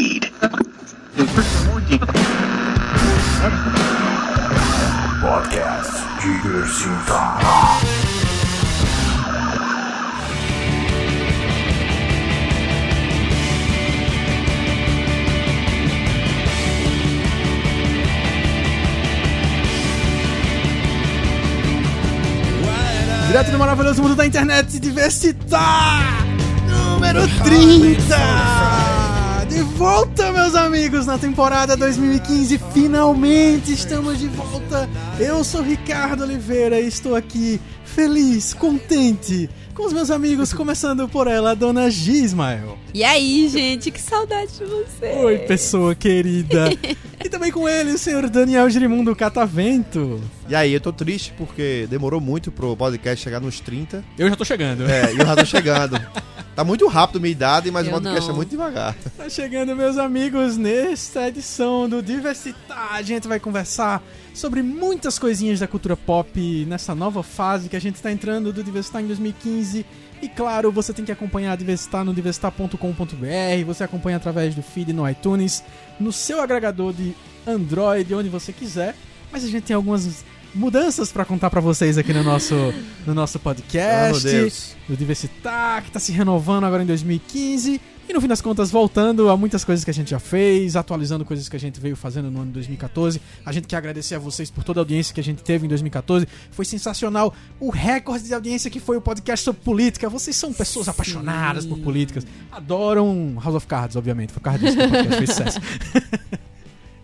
heed. Podcast Diversita. Direto do maravilhoso mundo da internet Diversitar número 30! De volta, meus amigos, na temporada 2015. Finalmente estamos de volta. Eu sou Ricardo Oliveira e estou aqui feliz, contente com os meus amigos, começando por ela, a dona Gismael. E aí, gente, que saudade de você. Oi, pessoa querida. e também com ele, o senhor Daniel Girimundo Catavento. E aí, eu tô triste porque demorou muito pro podcast chegar nos 30. Eu já tô chegando. É, e eu já tô chegando. Tá muito rápido minha idade, mas Eu o podcast não. é muito devagar. Tá chegando, meus amigos, nesta edição do Diversitar. A gente vai conversar sobre muitas coisinhas da cultura pop nessa nova fase que a gente está entrando do Diversitar em 2015. E claro, você tem que acompanhar a Diversitar no diversitar.com.br. Você acompanha através do feed no iTunes, no seu agregador de Android, onde você quiser. Mas a gente tem algumas mudanças para contar para vocês aqui no nosso, no nosso podcast meu Deus. do Diversitar, que tá se renovando agora em 2015. E no fim das contas, voltando a muitas coisas que a gente já fez, atualizando coisas que a gente veio fazendo no ano de 2014. A gente quer agradecer a vocês por toda a audiência que a gente teve em 2014. Foi sensacional. O recorde de audiência que foi o podcast sobre política. Vocês são pessoas apaixonadas por políticas. Adoram House of Cards, obviamente. Foi por causa disso que o podcast fez sucesso.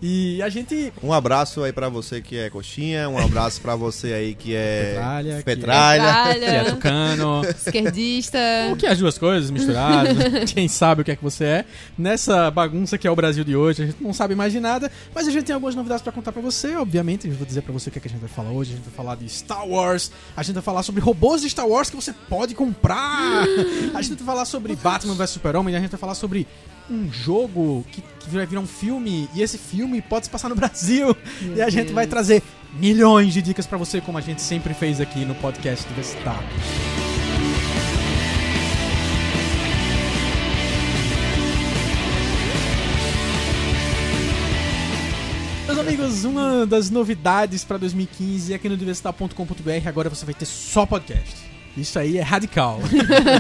E a gente Um abraço aí pra você que é coxinha, um abraço pra você aí que é Petralha, que petralha. que é Petralha, tucano, esquerdista. O que é as duas coisas misturadas, quem sabe o que é que você é. Nessa bagunça que é o Brasil de hoje, a gente não sabe mais de nada, mas a gente tem algumas novidades pra contar pra você, obviamente. Eu vou dizer pra você o que, é que a gente vai falar hoje. A gente vai falar de Star Wars, a gente vai falar sobre robôs de Star Wars que você pode comprar. A gente vai falar sobre Batman vs Super-Homem, a gente vai falar sobre um jogo que, que vai virar um filme, e esse filme pode se passar no Brasil. e a gente vai trazer milhões de dicas pra você, como a gente sempre fez aqui no podcast do Vestar. Meus amigos, uma das novidades para 2015 é que no diversitar.com.br agora você vai ter só podcast. Isso aí é radical.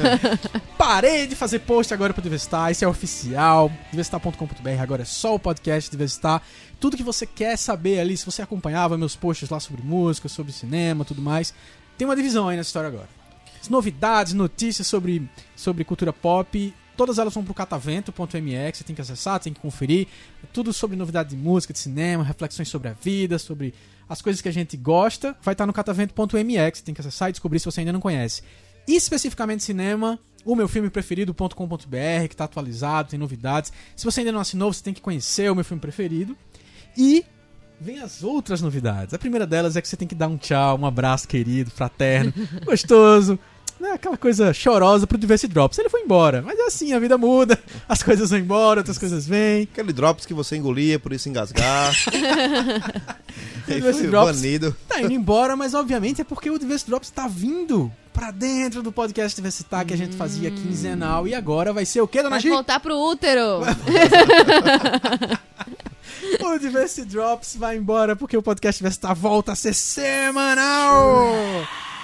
Parei de fazer post agora pro Diversitar, isso é oficial. Diversitar.com.br agora é só o podcast Diversitar. Tudo que você quer saber ali, se você acompanhava meus posts lá sobre música, sobre cinema, tudo mais, tem uma divisão aí nessa história agora. As novidades, notícias sobre, sobre cultura pop, todas elas vão pro catavento.me, que você tem que acessar, tem que conferir. É tudo sobre novidade de música, de cinema, reflexões sobre a vida, sobre as coisas que a gente gosta. Vai estar no você tem que acessar e descobrir se você ainda não conhece. E especificamente cinema, o meu filme preferido.com.br, que está atualizado, tem novidades. Se você ainda não assinou, você tem que conhecer o meu filme preferido. E vem as outras novidades. A primeira delas é que você tem que dar um tchau, um abraço querido, fraterno, gostoso. Né, aquela coisa chorosa pro Diversity Drops. Ele foi embora, mas é assim, a vida muda, as coisas vão embora, outras coisas vêm. Aquele drops que você engolia, por isso engasgar. Esse foi drops- banido. Tá indo embora, mas obviamente é porque o Diversity Drops tá vindo pra dentro do podcast Diversitar que a gente fazia quinzenal. E agora vai ser o quê, dona Vai Gi? voltar pro útero. O Diversity Drops vai embora porque o podcast Diversitar volta a ser semanal.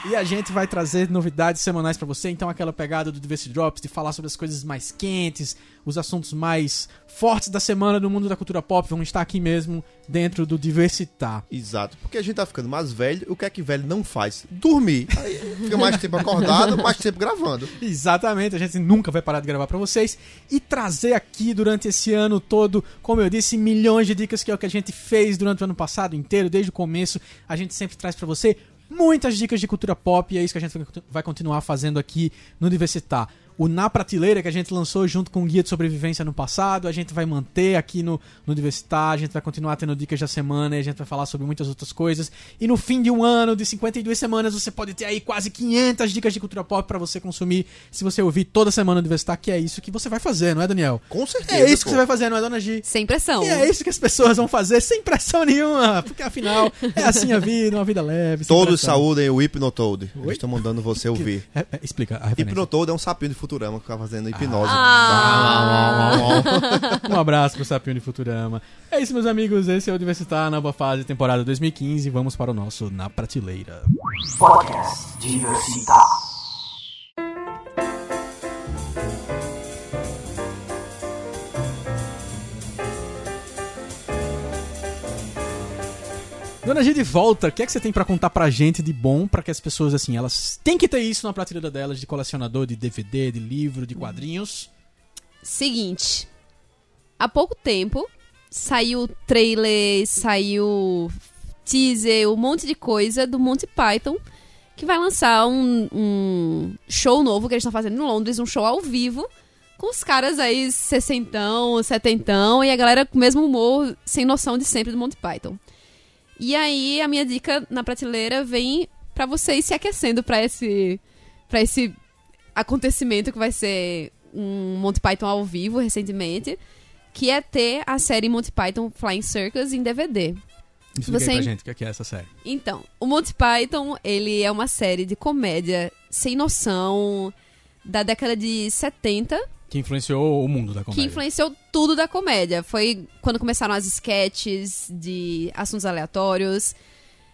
E a gente vai trazer novidades semanais pra você. Então, aquela pegada do Diversity Drops de falar sobre as coisas mais quentes, os assuntos mais fortes da semana do mundo da cultura pop vão estar aqui mesmo dentro do Diversitar. Exato, porque a gente tá ficando mais velho, o que é que velho não faz? Dormir. Aí fica mais tempo acordado, mais tempo gravando. Exatamente, a gente nunca vai parar de gravar pra vocês e trazer aqui durante esse ano todo, como eu disse, milhões de dicas que é o que a gente fez durante o ano passado inteiro, desde o começo. A gente sempre traz pra você muitas dicas de cultura pop e é isso que a gente vai continuar fazendo aqui no Diversitar. O Na Prateleira, que a gente lançou junto com o Guia de Sobrevivência no passado, a gente vai manter aqui no, no Diversitar, a gente vai continuar tendo dicas da semana e a gente vai falar sobre muitas outras coisas. E no fim de um ano, de 52 semanas, você pode ter aí quase 500 dicas de cultura pop pra você consumir se você ouvir toda semana no Diversitar, que é isso que você vai fazer, não é, Daniel? Com certeza. É isso que pô. você vai fazer, não é, Dona Gi? Sem pressão. E é isso que as pessoas vão fazer sem pressão nenhuma, porque afinal é assim a vida, uma vida leve. Todos pressão. saúdem o Hypnotoad. Eles estão mandando você ouvir. É, é, explica a referência. Hypnotoad é um sapinho de Futurama que ficava fazendo hipnose. Ah. Um abraço pro Sapinho de Futurama. É isso, meus amigos. Esse é o Diversitar, nova fase, temporada 2015. Vamos para o nosso Na Prateleira. Podcast Diversitar. Dona G de volta, o que é que você tem pra contar pra gente de bom pra que as pessoas, assim, elas têm que ter isso na prateleira delas de colecionador, de DVD, de livro, de quadrinhos? Seguinte. Há pouco tempo saiu trailer, saiu teaser, um monte de coisa do Monty Python que vai lançar um, um show novo que eles estão fazendo em Londres, um show ao vivo com os caras aí sessentão, setentão e a galera com o mesmo humor sem noção de sempre do Monty Python. E aí a minha dica na prateleira vem pra vocês se aquecendo pra esse para esse acontecimento que vai ser um Monty Python ao vivo recentemente, que é ter a série Monty Python Flying Circus em DVD. Explica Você- aí pra gente o que é que é essa série. Então, o Monty Python, ele é uma série de comédia sem noção da década de 70, Que influenciou o mundo da que comédia. influenciou tudo da comédia. Foi quando começaram as sketches de assuntos aleatórios.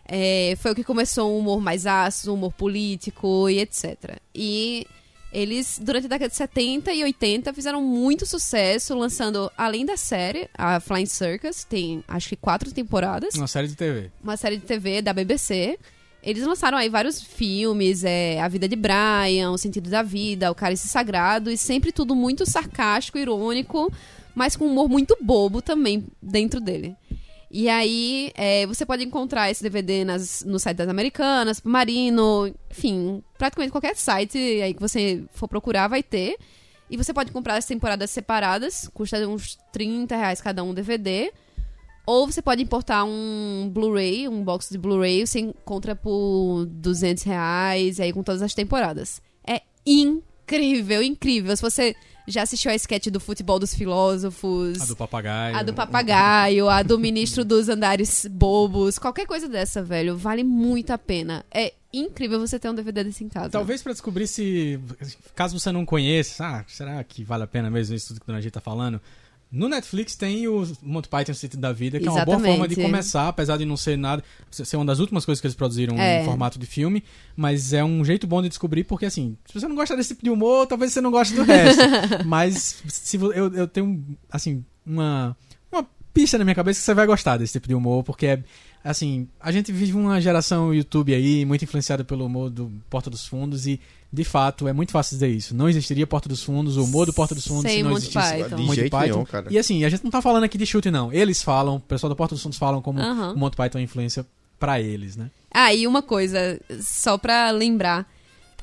é, foi o que começou o humor mais ácido, o humor político e etc. E eles, durante a década de 70 e 80, fizeram muito sucesso, lançando, além da série, a Flying Circus, tem acho que quatro temporadas Uma série de TV. uma série de TV da BBC. Eles lançaram aí vários filmes, é, A Vida de Brian, O Sentido da Vida, O Cálice Sagrado, e sempre tudo muito sarcástico, irônico, mas com um humor muito bobo também dentro dele. E aí, é, você pode encontrar esse DVD nas, no site das Americanas, Marino, enfim, praticamente qualquer site aí que você for procurar vai ter. E você pode comprar as temporadas separadas, custa uns 30 reais cada um DVD. Ou você pode importar um Blu-ray, um box de Blu-ray, você encontra por 200 reais, aí com todas as temporadas. É incrível, incrível. Se você já assistiu a sketch do futebol dos filósofos, A do papagaio. a do papagaio, a do ministro dos andares bobos, qualquer coisa dessa, velho, vale muito a pena. É incrível você ter um DVD desse em casa. Talvez pra descobrir se. Caso você não conheça, ah, será que vale a pena mesmo isso tudo que a Dona G tá falando? No Netflix tem o Monty Python Sentido da Vida, que é uma boa Exatamente. forma de começar, apesar de não ser nada. ser uma das últimas coisas que eles produziram É. em formato de filme, mas é um jeito bom de descobrir, porque assim, se você não gosta desse tipo de humor, talvez você não goste do resto. mas se eu, eu tenho, assim, uma pista na minha cabeça que você vai gostar desse tipo de humor, porque é. Assim, a gente vive uma geração YouTube aí, muito influenciada pelo humor do Porta dos Fundos, e de fato é muito fácil dizer isso. Não existiria Porta dos Fundos, o humor do Porta dos Fundos, Sem se não Monty existisse Python. De Monty Python. nenhum, cara. E assim, a gente não tá falando aqui de chute, não. Eles falam, o pessoal do Porta dos Fundos falam como Aham. o Monty Python é influência pra eles, né? Ah, e uma coisa, só pra lembrar,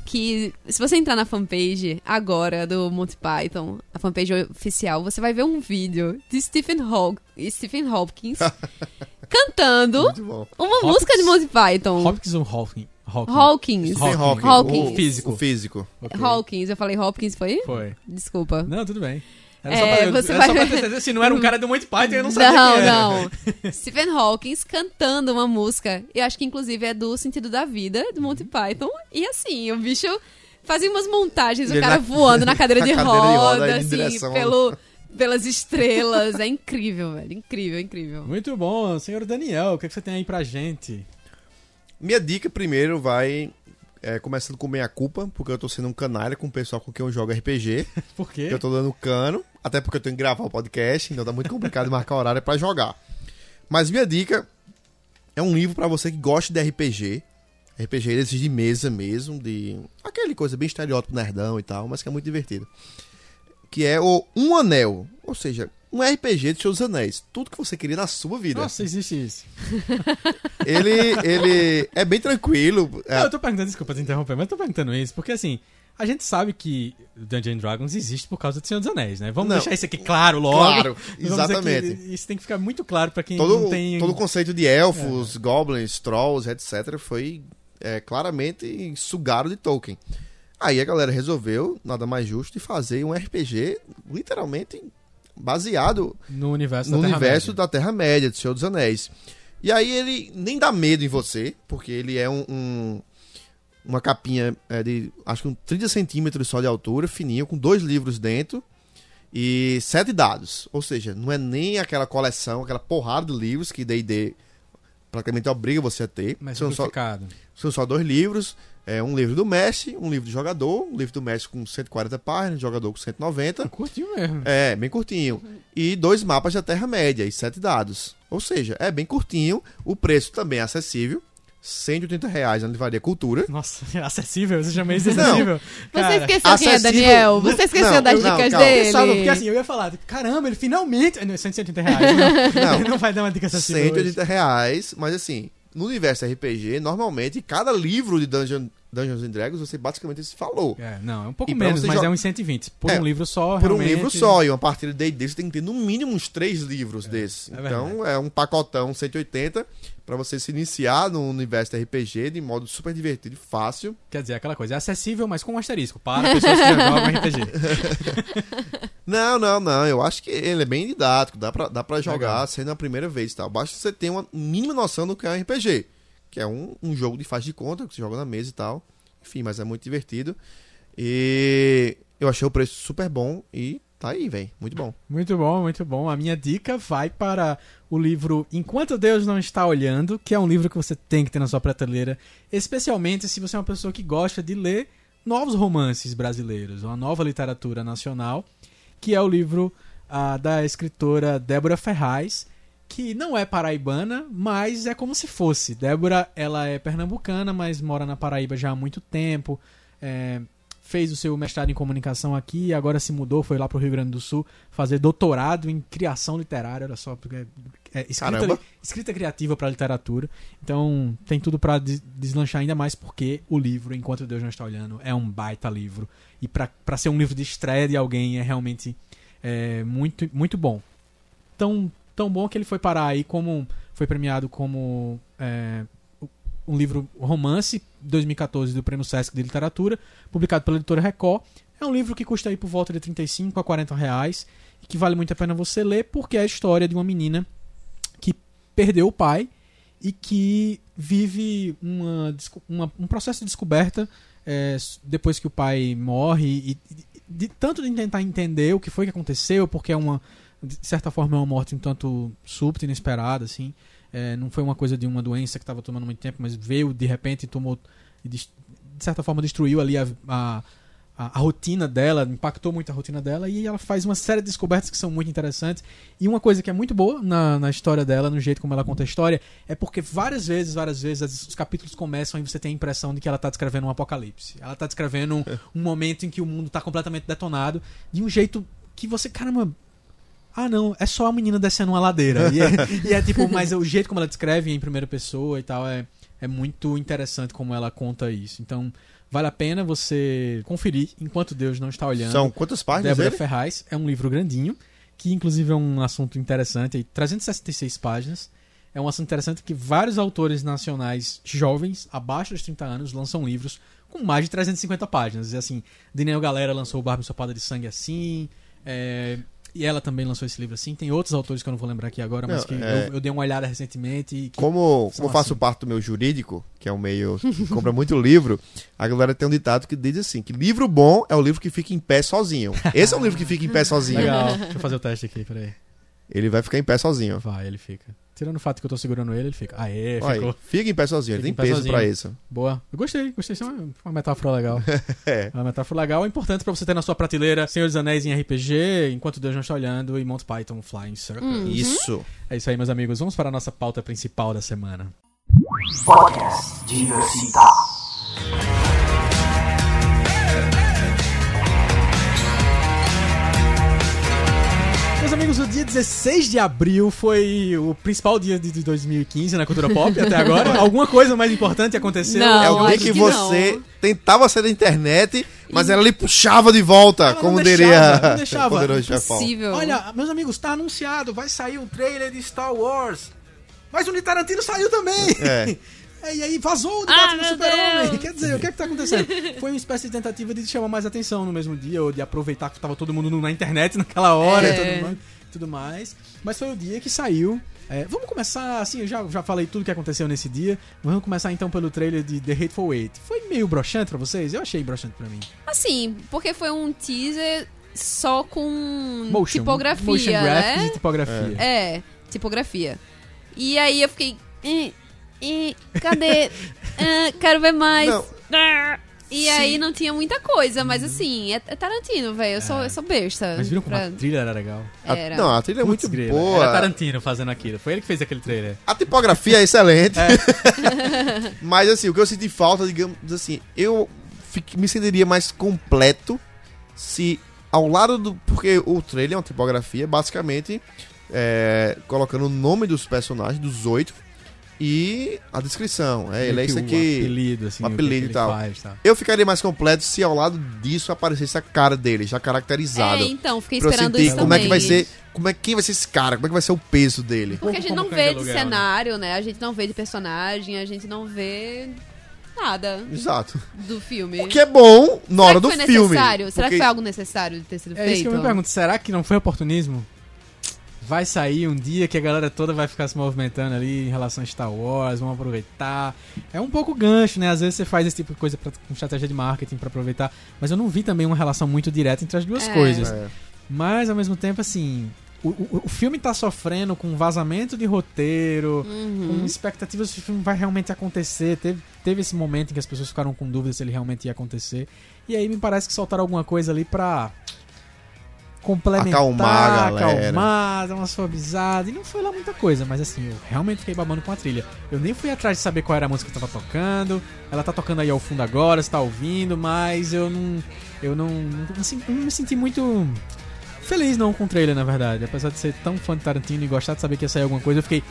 que se você entrar na fanpage agora do Monty Python, a fanpage oficial, você vai ver um vídeo de Stephen, Hawk, Stephen Hopkins cantando uma Hopkins? música de Monty Python. Hopkins ou Hawking? Hawking? Hawkins. Hawking. Hawking, Hawking. o Físico. O físico. Ok. Hawkins, eu falei Hopkins, foi? Foi. Desculpa. Não, tudo bem. Era É, só pra, você era vai- só pra ter certeza, se não era um cara do Monty Python, eu não sabia não, quem era. não. Stephen Hawkins cantando uma música. Eu acho que inclusive é do Sentido da Vida, do Monty Python. E assim, o bicho fazia umas montagens, o cara na- voando na cadeira de cadeira de roda, assim, direção- pelo, pelas estrelas. É incrível, velho. Incrível, incrível. Muito bom. Senhor Daniel, o que, é que você tem aí pra gente? Minha dica primeiro vai. É, começando com meia culpa, porque eu tô sendo um canalha com o pessoal com quem eu jogo RPG. Por quê? Eu tô dando cano, até porque eu tenho que gravar o podcast, então tá muito complicado marcar horário pra jogar. Mas minha dica é um livro pra você que gosta de RPG. RPG desses de mesa mesmo, de aquele coisa bem estereótipo nerdão e tal, mas que é muito divertido. Que é o Um Anel, ou seja, um RPG de Seus Anéis. Tudo que você queria na sua vida. Nossa, existe isso. Ele, ele é bem tranquilo. é, Não, eu tô perguntando, desculpa te interromper, mas eu tô perguntando isso, porque assim, a gente sabe que Dungeons Dragons existe por causa do Senhor dos Anéis, né? Vamos Não. deixar isso aqui claro logo. Claro, exatamente. isso tem que ficar muito claro pra quem todo, não tem... todo o conceito de elfos, goblins, trolls, etc. foi é, claramente sugado de Tolkien. Aí a galera resolveu, nada mais justo, de fazer um RPG literalmente baseado No universo no da universo Terra-média. da Terra-média, do Senhor dos Anéis. E aí ele nem dá medo em você, porque ele é um, um, uma capinha é, de acho que um 30 centímetros só de altura, fininho, com dois livros dentro e sete dados. Ou seja, não é nem aquela coleção, aquela porrada de livros que D&D praticamente obriga você a ter. Mas são, só, são só dois livros. É, um livro do mestre, um livro do jogador, um livro do mestre com 140 páginas, jogador com 190. Curtinho mesmo. É, bem curtinho. E dois mapas da Terra-média e sete dados. Ou seja, é bem curtinho. O preço também é acessível. 180 reais na Livraria Cultura. Nossa, acessível? Você chama isso acessível? Você Cara, esqueceu quem é, acessível- Daniel? Você esqueceu Não, das não, dicas calma. dele? Sabe, porque assim, eu ia falar, caramba, ele finalmente. Não, 180 reais. Não, Não. Ele não vai dar uma dica acessível. hoje. 180 reais, mas assim, no universo RPG, normalmente, cada livro de Dungeon, Dungeons and Dragons, você basicamente se falou. É, não, é um pouco menos, mas joga- é uns 120. Por É, um livro só, Por um livro só, e uma partida de D&D você tem que ter no mínimo uns três livros desses. é então, é um pacotão 180 pra você se iniciar no universo de RPG de modo super divertido e fácil. Quer dizer, aquela coisa, é acessível, mas com um asterisco, para pessoas que jogam RPG. Não, não, não. Eu acho que ele é bem didático. Dá pra, dá pra jogar Legal. sendo a primeira vez e tal. Basta você ter uma mínima noção do que é um RPG. Que é um, um jogo de faz de conta, que você joga na mesa e tal. Enfim, mas é muito divertido. E eu achei o preço super bom e tá aí, velho. Muito bom. Muito bom, muito bom. A minha dica vai para o livro Enquanto Deus Não Está Olhando, que é um livro que você tem que ter na sua prateleira, especialmente se você é uma pessoa que gosta de ler novos romances brasileiros, uma nova literatura nacional, que é o livro ah, da escritora Débora Ferraz, que não é paraibana, mas é como se fosse. Débora, ela é pernambucana, mas mora na Paraíba já há muito tempo. é, fez o seu mestrado em comunicação aqui, agora se mudou, foi lá pro Rio Grande do Sul fazer doutorado em criação literária, olha só, porque é, é escrita, escrita criativa para literatura. Então, tem tudo para deslanchar ainda mais porque o livro Enquanto Deus não está olhando é um baita livro e para ser um livro de estreia de alguém é realmente é, muito muito bom. Tão tão bom que ele foi parar aí como foi premiado como é, um livro romance 2014 do Prêmio Sesc de Literatura, publicado pela editora Record. É um livro que custa aí por volta de 35 a 40 reais e que vale muito a pena você ler porque é a história de uma menina que perdeu o pai e que vive uma, uma- um processo de descoberta é, depois que o pai morre e, e de, tanto de tentar entender o que foi que aconteceu, porque é uma de certa forma é uma morte um tanto súbita, inesperada, assim. É, não foi uma coisa de uma doença que estava tomando muito tempo, mas veio de repente e tomou e de certa forma destruiu ali a, a, a, rotina dela, impactou muito a rotina dela e ela faz uma série de descobertas que são muito interessantes. E uma coisa que é muito boa na, na história dela, no jeito como ela conta a história, é porque várias vezes, várias vezes, os capítulos começam e você tem a impressão de que ela tá descrevendo um apocalipse. Ela tá descrevendo um, um momento em que o mundo tá completamente detonado, de um jeito que você, caramba. Ah, não, é só a menina descendo uma ladeira. E é, e é tipo, mas o jeito como ela descreve em primeira pessoa e tal é, é muito interessante como ela conta isso. Então, vale a pena você conferir enquanto Deus não está olhando. São quantas páginas Débora dele? Ferraz é um livro grandinho, que inclusive é um assunto interessante, aí, 366 páginas. É um assunto interessante que vários autores nacionais jovens, abaixo dos 30 anos, lançam livros com mais de 350 páginas. E assim, Daniel Galera lançou o Barba Ensopada de Sangue assim, é, e ela também lançou esse livro assim. Tem outros autores que eu não vou lembrar aqui agora, mas Não, que é- eu, eu dei uma olhada recentemente. E que Como, como eu faço assim. parte do meu jurídico, que é um meio que compra muito livro, a galera tem um ditado que diz assim: que livro bom é o livro que fica em pé sozinho. Esse é um livro que fica em pé sozinho. Legal. Deixa eu fazer o teste aqui, peraí. Ele vai ficar em pé sozinho. Vai, ele fica. Tirando o fato que eu tô segurando ele, ele fica. Aê, Olha aí, ficou. fica em pé sozinho, ele Fica tem peso sozinho. pra isso. Boa. Eu gostei, gostei. Isso é uma, uma metáfora legal. É. Uma metáfora legal. É importante pra você ter na sua prateleira Senhor dos Anéis em RPG, Enquanto Deus não está olhando, e Monty Python Flying Circus. Hum. Isso. É isso aí, meus amigos. Vamos para a nossa pauta principal da semana. Podcast Diversita. Meus amigos, o dia 16 de abril foi o principal dia de de 2015 na cultura pop até agora. Alguma coisa mais importante aconteceu? Não, é o dia que, que você não. tentava sair da internet, mas ela lhe puxava de volta, Ela como deixava, diria não deixava. o poderoso. Olha, meus amigos, tá anunciado, vai sair um trailer de Star Wars. Mas o de Tarantino saiu também. É. É, e aí vazou o de Ah, meu Super-Homem. Quer dizer, o que é que tá acontecendo? Foi uma espécie de tentativa de chamar mais atenção no mesmo dia, ou de aproveitar que tava todo mundo na internet naquela hora É. e tudo mais. tudo mais. Mas foi o dia que saiu. é, vamos começar, assim, eu já, já falei tudo que aconteceu nesse dia. Vamos começar então pelo trailer de The Hateful Eight. Foi meio broxante pra vocês? Eu achei broxante pra mim. Assim, porque foi um teaser só com Motion. tipografia, Motion graphics né? e tipografia. É, tipografia. E aí eu fiquei. "Ih, ih, cadê? Ah, quero ver mais. Não. Ah. E Sim. aí não tinha muita coisa, mas assim, é, é Tarantino, velho. Eu sou, eu sou besta. Mas viram como pra- a trilha era legal? A- Era. não, a trilha é muito grila, boa. Era Tarantino fazendo aquilo. Foi ele que fez aquele trailer. A tipografia é excelente. Mas assim, o que eu senti falta, digamos assim, eu me sentiria mais completo se ao lado do. Porque o trailer é uma tipografia, basicamente, é, colocando o nome dos personagens, dos oito, e a descrição. É, ele é isso que aqui. O apelido, assim. que apelido e tal. faz, tal. Eu ficaria mais completo se ao lado disso aparecesse a cara dele, já caracterizado. É, então, fiquei esperando isso como é que vai também. ser. Como é, quem vai ser esse cara? Como é que vai ser o peso dele? Porque a gente não de vê de né? cenário, né? A gente não vê de personagem, a gente não vê nada Exato. do filme. O que é bom na hora Será do que foi filme. necessário? Será porque- que foi algo necessário de ter sido É feito? isso que eu me pergunto. Será que não foi oportunismo? Vai sair um dia que a galera toda vai ficar se movimentando ali em relação a Star Wars, vamos aproveitar. É um pouco gancho, né? Às vezes você faz esse tipo de coisa pra, com estratégia de marketing pra aproveitar. Mas eu não vi também uma relação muito direta entre as duas É. coisas. É. Mas ao mesmo tempo, assim. O, o, o filme tá sofrendo com vazamento de roteiro, Uhum. com expectativas se o filme vai realmente acontecer. Teve, teve esse momento em que as pessoas ficaram com dúvidas se ele realmente ia acontecer. E aí me parece que soltaram alguma coisa ali pra complementar, Acalmar acalmar, dar uma suavizada. E não foi lá muita coisa, mas assim, eu realmente fiquei babando com a trilha. Eu nem fui atrás de saber qual era a música que tava tocando. Ela tá tocando aí ao fundo agora, você tá ouvindo, mas eu não. Eu não. não, assim, não me senti muito. Feliz não com o trailer, na verdade. Apesar de ser tão fã de Tarantino e gostar de saber que ia sair alguma coisa, eu fiquei.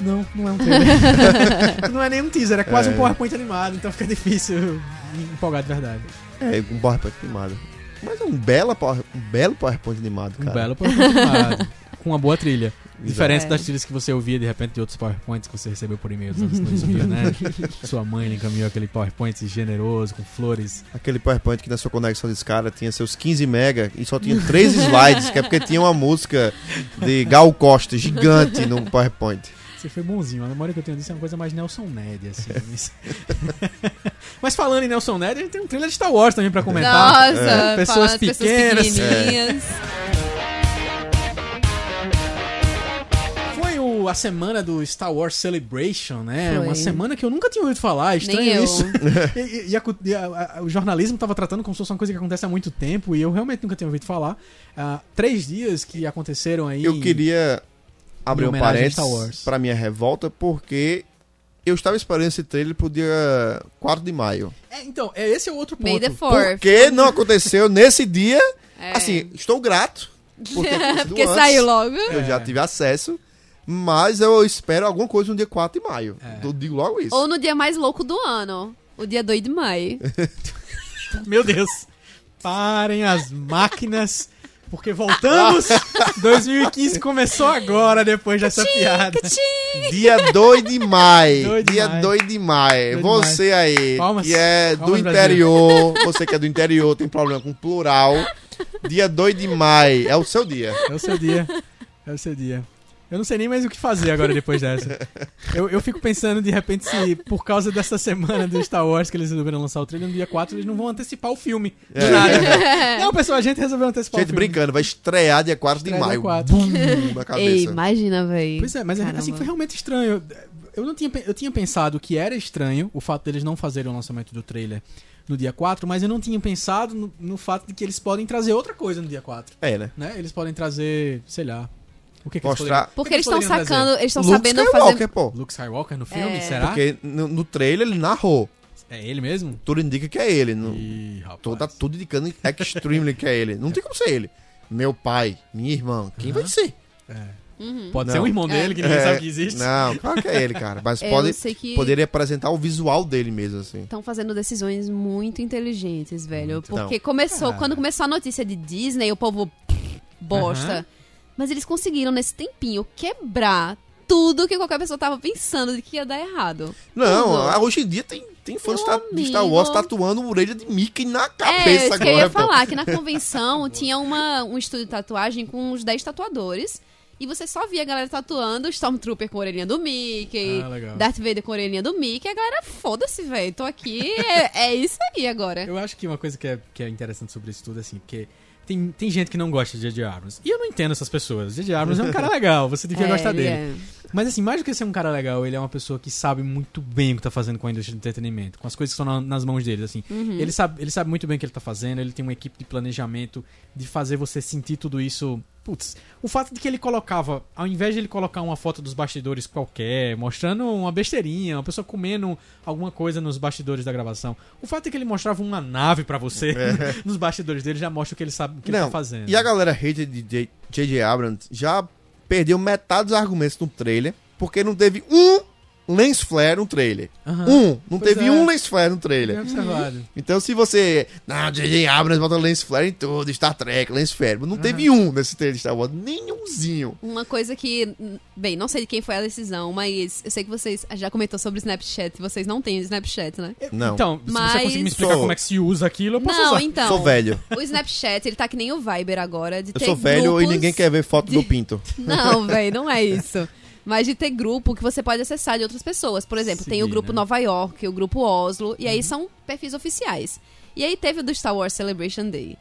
Não, não é um trailer. não é nem um teaser, é quase É. um PowerPoint animado, então fica difícil me empolgar de verdade. É, um PowerPoint animado. Mas é um belo, power- um belo PowerPoint animado, Um cara. belo PowerPoint animado. com uma boa trilha. Exato. Diferente É. das trilhas que você ouvia de repente de outros PowerPoints que você recebeu por e-mail dos anos 2000, né? Sua mãe lhe encaminhou aquele PowerPoint generoso, com flores. Aquele PowerPoint que na sua conexão de escada tinha seus 15 mega e só tinha três slides, que é porque tinha uma música de Gal Costa gigante no PowerPoint. Você foi bonzinho. A memória que eu tenho disso é uma coisa mais Nelson Ned, assim. Mas... Mas falando em Nelson Ned, a gente tem um trailer de Star Wars também pra comentar. Nossa, É. Pessoas pequenas. pequenininhas. Foi o, a semana do Star Wars Celebration, né? Foi. Uma semana que eu nunca tinha ouvido falar, é estranho Nem eu. isso. e e- a e a- a- o jornalismo tava tratando como se fosse uma coisa que acontece há muito tempo e eu realmente nunca tinha ouvido falar. Ah, três dias que aconteceram aí. Eu queria abrir Em um parênteses pra minha revolta, porque eu estava esperando esse trailer pro dia 4 de maio. É, então, é, esse é o outro ponto. May the Por fourth. que não aconteceu nesse dia? É. Assim, estou grato por ter Porque antes. saiu logo. Eu já tive acesso, mas eu espero alguma coisa no dia 4 de maio. É. Eu digo logo isso. Ou no dia mais louco do ano. O dia 2 de maio. Meu Deus. Parem as máquinas, porque voltamos. 2015 começou agora, depois dessa piada. Dia 2 de maio. 2 de dia maio. 2 de maio. 2 de Você aí, Palmas. que é do Palmas, Brasil. interior, você que é do interior, tem problema com plural. Dia 2 de maio é o seu dia. É o seu dia. É o seu dia. Eu não sei nem mais o que fazer agora depois dessa. Eu, eu fico pensando, de repente, se por causa dessa semana do Star Wars que eles resolveram lançar o trailer no dia 4, eles não vão antecipar o filme. Do É. nada. Não, pessoal, a gente resolveu antecipar o Gente, filme. brincando, vai estrear dia 4 de Estreia dia maio. 4. Bum, na Ei, cabeça. imagina, véi. Pois é, mas Caramba. assim, foi realmente estranho. Eu, não tinha, eu tinha pensado que era estranho o fato deles não fazerem o lançamento do trailer no dia 4, mas eu não tinha pensado no, no fato de que eles podem trazer outra coisa no dia 4. É, né? Né? Eles podem trazer, sei lá. O que, que eles Mostrar. Porque O que eles estão sacando, eles estão Luke sabendo Skywalker, fazer. pô. Luke Skywalker no filme, É. será? Porque no, no trailer ele narrou. É ele mesmo? Tudo indica que é ele. No, Ih, rapaz. tô- tá tudo indicando extremely que é ele. Não tem como ser ele. Meu pai, minha irmã, quem vai ser? Uhum. Pode Não. ser um irmão dele que ninguém É, sabe que existe. Não, claro que é ele, cara. Mas É, pode, que poderia apresentar o visual dele mesmo, assim. estão fazendo decisões muito inteligentes, velho. Muito. Porque Não. começou, Ah. quando começou a notícia de Disney, o povo bosta. Aham. Mas eles conseguiram, nesse tempinho, quebrar tudo que qualquer pessoa tava pensando de que ia dar errado. Não, Tudo. ah, hoje em dia tem, tem fãs de Star Wars tatuando orelha de Mickey na É, cabeça que agora. eu ia pô. falar, que na convenção tinha uma, um estúdio de tatuagem com uns 10 tatuadores. E você só via a galera tatuando Stormtrooper com a orelhinha do Mickey, Ah, legal. Darth Vader com a orelhinha do Mickey. E a galera, foda-se, velho. Tô aqui, é, é isso aí agora. Eu acho que uma coisa que é, que é interessante sobre isso tudo, assim, porque tem, tem gente que não gosta de J.J. Abrams. E eu não entendo essas pessoas. J.J. Abrams é um cara legal, você devia É, gostar ele dele. é. Mas assim, mais do que ser um cara legal, ele é uma pessoa que sabe muito bem o que tá fazendo com a indústria de entretenimento, com as coisas que estão na- nas mãos dele, assim. Uhum. Ele, sabe, ele sabe muito bem o que ele tá fazendo, ele tem uma equipe de planejamento de fazer você sentir tudo isso. Putz, o fato de que ele colocava, ao invés de ele colocar uma foto dos bastidores qualquer, mostrando uma besteirinha, uma pessoa comendo alguma coisa nos bastidores da gravação, o fato de que ele mostrava uma nave pra você nos bastidores dele já mostra o que ele sabe o que ele É. Não, tá fazendo. E a galera hater de J.J. Abrams já perdeu metade dos argumentos no trailer, porque não teve um lens flare no trailer. Aham. Um! Não Pois teve é. um lens flare no trailer. Então se você... Não, J.J. Abrams bota lens flare em tudo, Star Trek, lens flare. Não teve um nesse trailer de Star Wars, nenhumzinho. Uma coisa que, bem, não sei de quem foi a decisão, mas eu sei que vocês já comentou sobre Snapchat. Vocês não têm Snapchat, né? Não. Então, se Mas- você conseguir me explicar Sou- como é que se usa aquilo, eu posso não, usar. então. Sou velho. O Snapchat, ele tá que nem o Viber agora, de Eu ter sou velho e ninguém quer ver foto do pinto. Não, velho, não é isso. Mas de ter grupo que você pode acessar de outras pessoas. Por exemplo, tem o grupo né? Nova York, o grupo Oslo, e aí são perfis oficiais. E aí teve o do Star Wars Celebration Day.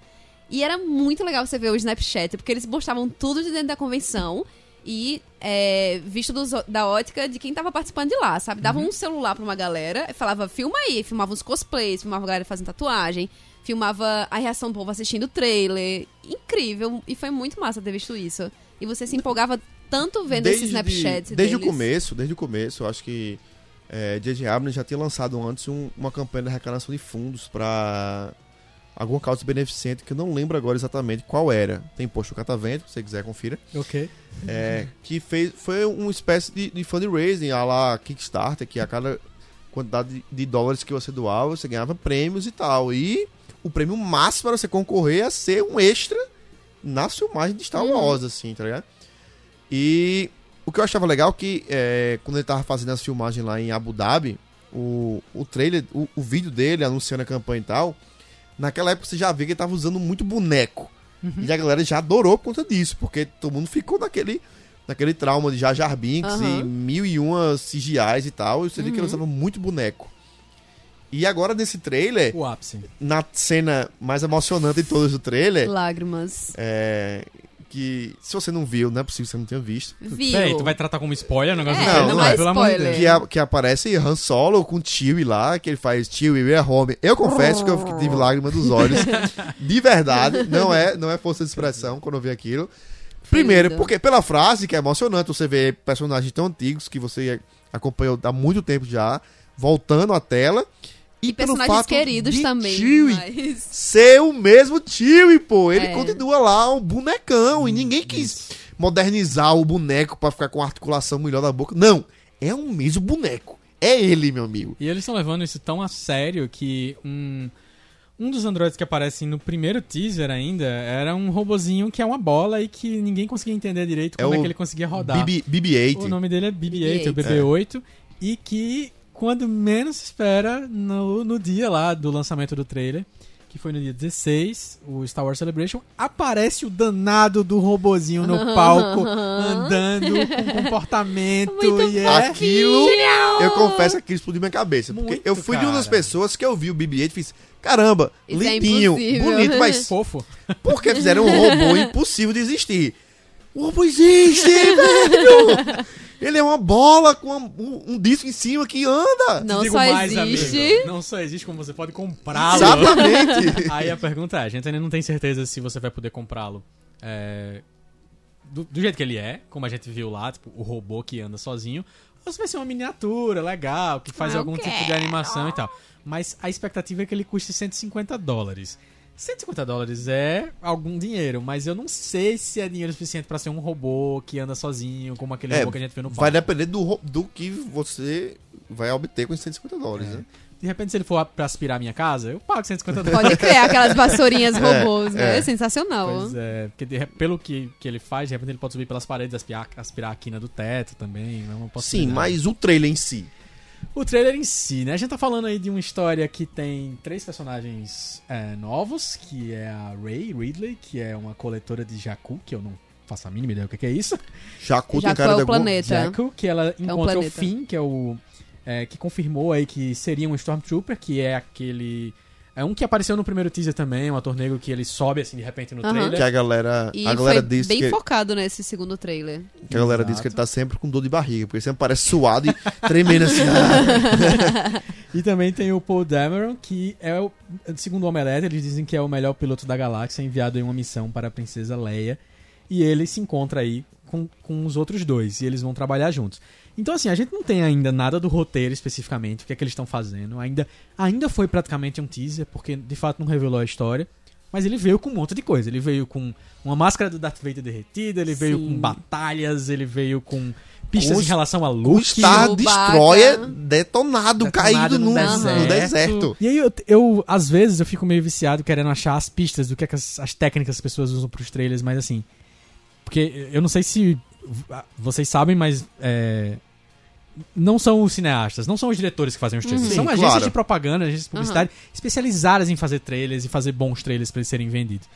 E era muito legal você ver o Snapchat, porque eles mostravam tudo de dentro da convenção e é, visto dos- da ótica de quem tava participando de lá, sabe? Dava um celular pra uma galera, falava, filma aí, filmava os cosplays, filmava a galera fazendo tatuagem, filmava a reação do povo assistindo o trailer. Incrível, e foi muito massa ter visto isso. E você se empolgava tanto vendo esse Snapchat Desde o deles. começo, desde o começo, eu acho que é, J.J. Abrams já tinha lançado antes um- uma campanha de arrecadação de fundos pra alguma causa beneficente que eu não lembro agora exatamente qual era. Tem posto o Catavento, se você quiser confira. Ok. É, que fez, foi uma espécie de, de fundraising a lá Kickstarter, que a cada quantidade de, de dólares que você doava, você ganhava prêmios e tal. E o prêmio máximo para você concorrer a ser um extra na filmagem de Star Uhum. Wars, assim, tá ligado? E o que eu achava legal é que é, quando ele tava fazendo as filmagens lá em Abu Dhabi, o, o trailer, o, o vídeo dele anunciando a campanha e tal, naquela época você já via que ele tava usando muito boneco. E a galera já adorou por conta disso, porque todo mundo ficou naquele, naquele trauma de Jar Jar Binks Aham. e mil e uma CGIs e tal, e você via que ele usava muito boneco. E agora nesse trailer, O ápice. na cena mais emocionante de todos do trailer, Lágrimas. é, que se você não viu, não é possível que você não tenha visto, Viu? Peraí, tu vai tratar como spoiler o negócio É, do não trailer? é pelo amor de. Deus. que, a- que aparece Han Solo com Chewie lá, que ele faz Chewie, we are home. Eu confesso que eu fiquei- tive lágrima dos olhos, de verdade, não é, não é força de expressão quando eu vi aquilo. Primeiro, lindo. porque pela frase, que é emocionante, você vê personagens tão antigos que você acompanhou há muito tempo já, voltando à tela. E, E pelo personagens fato queridos de também. Chewie mas- ser o mesmo Chewie, pô. Ele É. continua lá um bonecão e ninguém quis modernizar o boneco pra ficar com a articulação melhor da boca. Não, é um mesmo boneco. É ele, meu amigo. E eles estão levando isso tão a sério que um, um dos androides que aparecem no primeiro teaser ainda era um robozinho que é uma bola e que ninguém conseguia entender direito É como é, o que ele conseguia rodar. BB, BB-8. O nome dele é BB-8, BB-8. o BB-8, e que quando menos se espera, no, no dia lá do lançamento do trailer, que foi no dia 16, o Star Wars Celebration, aparece o danado do robozinho no palco, andando com comportamento Muito e é... Aquilo, eu confesso que aquilo explodiu minha cabeça. Porque Muito, eu fui de uma das cara. pessoas que eu vi o BB-8 e fiz, caramba, Isso é limpinho, impossível. bonito, mas Fofo. por que fizeram um robô impossível de existir? O robô existe, velho! Ele é uma bola com uma- um, um disco em cima que anda. Não Digo só mais, existe. amigo, não só existe como você pode comprá-lo. Exatamente. Aí a pergunta é, a gente ainda não tem certeza se você vai poder comprá-lo é, do, do jeito que ele é, como a gente viu lá, tipo, o robô que anda sozinho, ou se vai ser uma miniatura legal, que faz Ah, eu algum tipo de quero. animação e tal. Mas a expectativa é que ele custe 150 dólares. 150 dólares é algum dinheiro, mas eu não sei se é dinheiro suficiente pra ser um robô que anda sozinho, como aquele É, robô que a gente viu no Vai palco. depender do, do que você vai obter com esses 150 dólares, É. né? De repente, se ele for pra aspirar a minha casa, eu pago 150 dólares. Pode criar aquelas vassourinhas robôs, né? é. Sensacional. Pois é, porque de pelo que, que ele faz, de repente ele pode subir pelas paredes, aspirar, aspirar a quina do teto também. É Sim, mas o trailer em si. O trailer em si, né? A gente tá falando aí de uma história que tem três personagens é, novos, que é a Ray Ridley, que é uma coletora de Jakku, que eu não faço a mínima ideia do que é isso. Jacu tem cara de o planeta. Jakku, que ela encontra o um planeta. Finn, que é o... é, que confirmou aí que seria um Stormtrooper, que é aquele... É um que apareceu no primeiro teaser também, um ator negro que ele sobe assim de repente no Aham. trailer. Que a galera, E a galera foi disse bem que, focado nesse segundo trailer. que a galera Exato. disse que ele tá sempre com dor de barriga, porque ele sempre parece suado e tremendo assim. E também tem o Paul Dameron, que é o, segundo o Omelete, eles dizem que é o melhor piloto da galáxia, enviado em uma missão para a princesa Leia. E ele se encontra aí com, com os outros dois, e eles vão trabalhar juntos. Então, assim, a gente não tem ainda nada do roteiro especificamente, o que é que eles estão fazendo. Ainda, ainda foi praticamente um teaser, porque de fato não revelou a história. Mas ele veio com um monte de coisa. Ele veio com uma máscara do Darth Vader derretida, ele veio Sim. com batalhas, ele veio com pistas em relação a O Luke. Star Chewbacca. Destroyer detonado, Detonado caído no, no no deserto. E aí, eu, eu, às vezes, eu fico meio viciado querendo achar as pistas do que, é que as, as técnicas que as pessoas usam pros trailers, mas assim. Porque eu não sei se vocês sabem, mas. é, não são os cineastas, não são os diretores que fazem os trailers. Sim, são agências claro. de propaganda, agências de publicidade especializadas em fazer trailers e fazer bons trailers pra eles serem vendidos.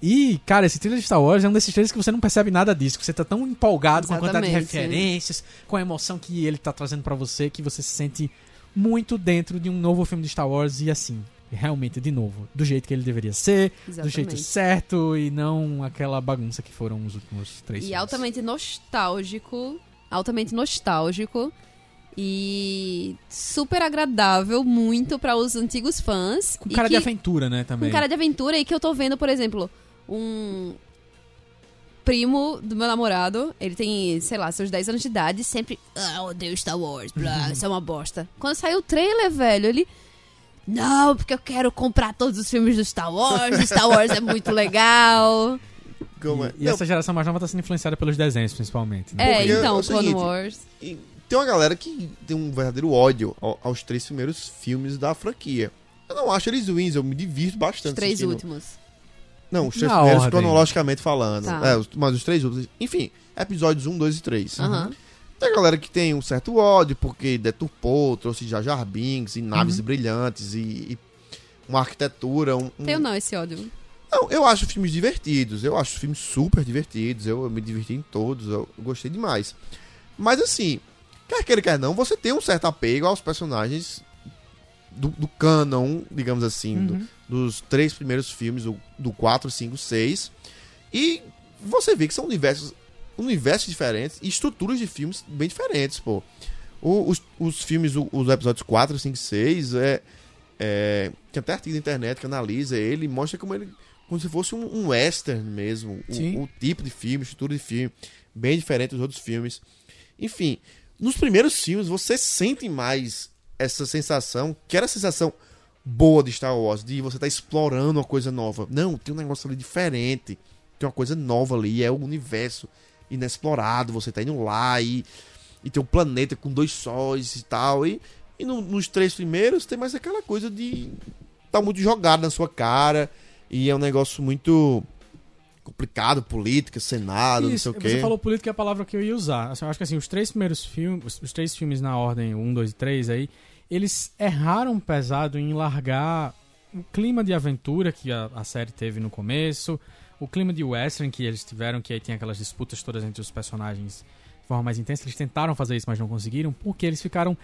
E, cara, esse trailer de Star Wars é um desses trailers que você não percebe nada disso, que você tá tão empolgado com a quantidade de Exatamente. referências, com a emoção que ele tá trazendo pra você, que você se sente muito dentro de um novo filme de Star Wars e assim, realmente, de novo, do jeito que ele deveria ser, do Exatamente. jeito certo e não aquela bagunça que foram os últimos três E filmes. altamente nostálgico. Altamente nostálgico. E super agradável, muito para os antigos fãs. Com e cara de que- aventura, né, também. Com cara de aventura e que eu tô vendo, por exemplo, um primo do meu namorado, ele tem, sei lá, seus 10 anos de idade, sempre, ah, eu odeio Star Wars, blá, isso é uma bosta. Quando saiu o trailer, velho, ele, não, porque eu quero comprar todos os filmes do Star Wars, Star Wars é muito legal. Como é? E, e Não, essa geração mais nova tá sendo influenciada pelos desenhos, principalmente. né? É, é então, o Clone seguinte, Wars. E tem uma galera que tem um verdadeiro ódio ao- aos três primeiros filmes da franquia. Eu não acho eles ruins, eu me divirto Os bastante. três assistindo. últimos. Não, os três Na primeiros ordem. cronologicamente falando. Tá. É, os- mas os três últimos. Enfim, episódios 1, 2 e 3. Aham. Tem a galera que tem um certo ódio porque deturpou, trouxe Jar Jar Binks e naves Uhum. brilhantes e, e uma arquitetura. Um, um- Tenho não esse ódio. Não, eu acho filmes divertidos. Eu acho filmes super divertidos. Eu, eu me diverti em todos. Eu, eu gostei demais. Mas assim, quer queira, quer não, você tem um certo apego aos personagens do, do canon, digamos assim, do- Uhum. dos três primeiros filmes, do, do 4, 5, 6. E você vê que são universos, universos diferentes e estruturas de filmes bem diferentes, pô. O- os, os filmes, o- os episódios 4, 5, 6, é, é, tem até artigo na internet que analisa ele e mostra como ele como se fosse um, um western mesmo. O-. O, tipo de filme, estrutura de filme, bem diferente dos outros filmes. Enfim, nos primeiros filmes você sente mais essa sensação, que era a sensação boa de Star Wars, de você estar explorando uma coisa nova. Não, tem um negócio ali diferente. Tem uma coisa nova ali, é o universo inexplorado, você tá indo lá e, e tem um planeta com dois sóis e tal. E, e no- nos três primeiros tem mais aquela coisa de tá muito jogado na sua cara e é um negócio muito complicado, política, senado, Isso, não sei o quê. Você falou política é a palavra que eu ia usar. Assim, eu acho que assim, os três primeiros filmes, os, três filmes na ordem 1, 2 e 3 aí, eles erraram pesado em largar o clima de aventura que a, a série teve no começo, o clima de western que eles tiveram, que aí tem aquelas disputas todas entre os personagens de forma mais intensa. Eles tentaram fazer isso, mas não conseguiram, porque eles ficaram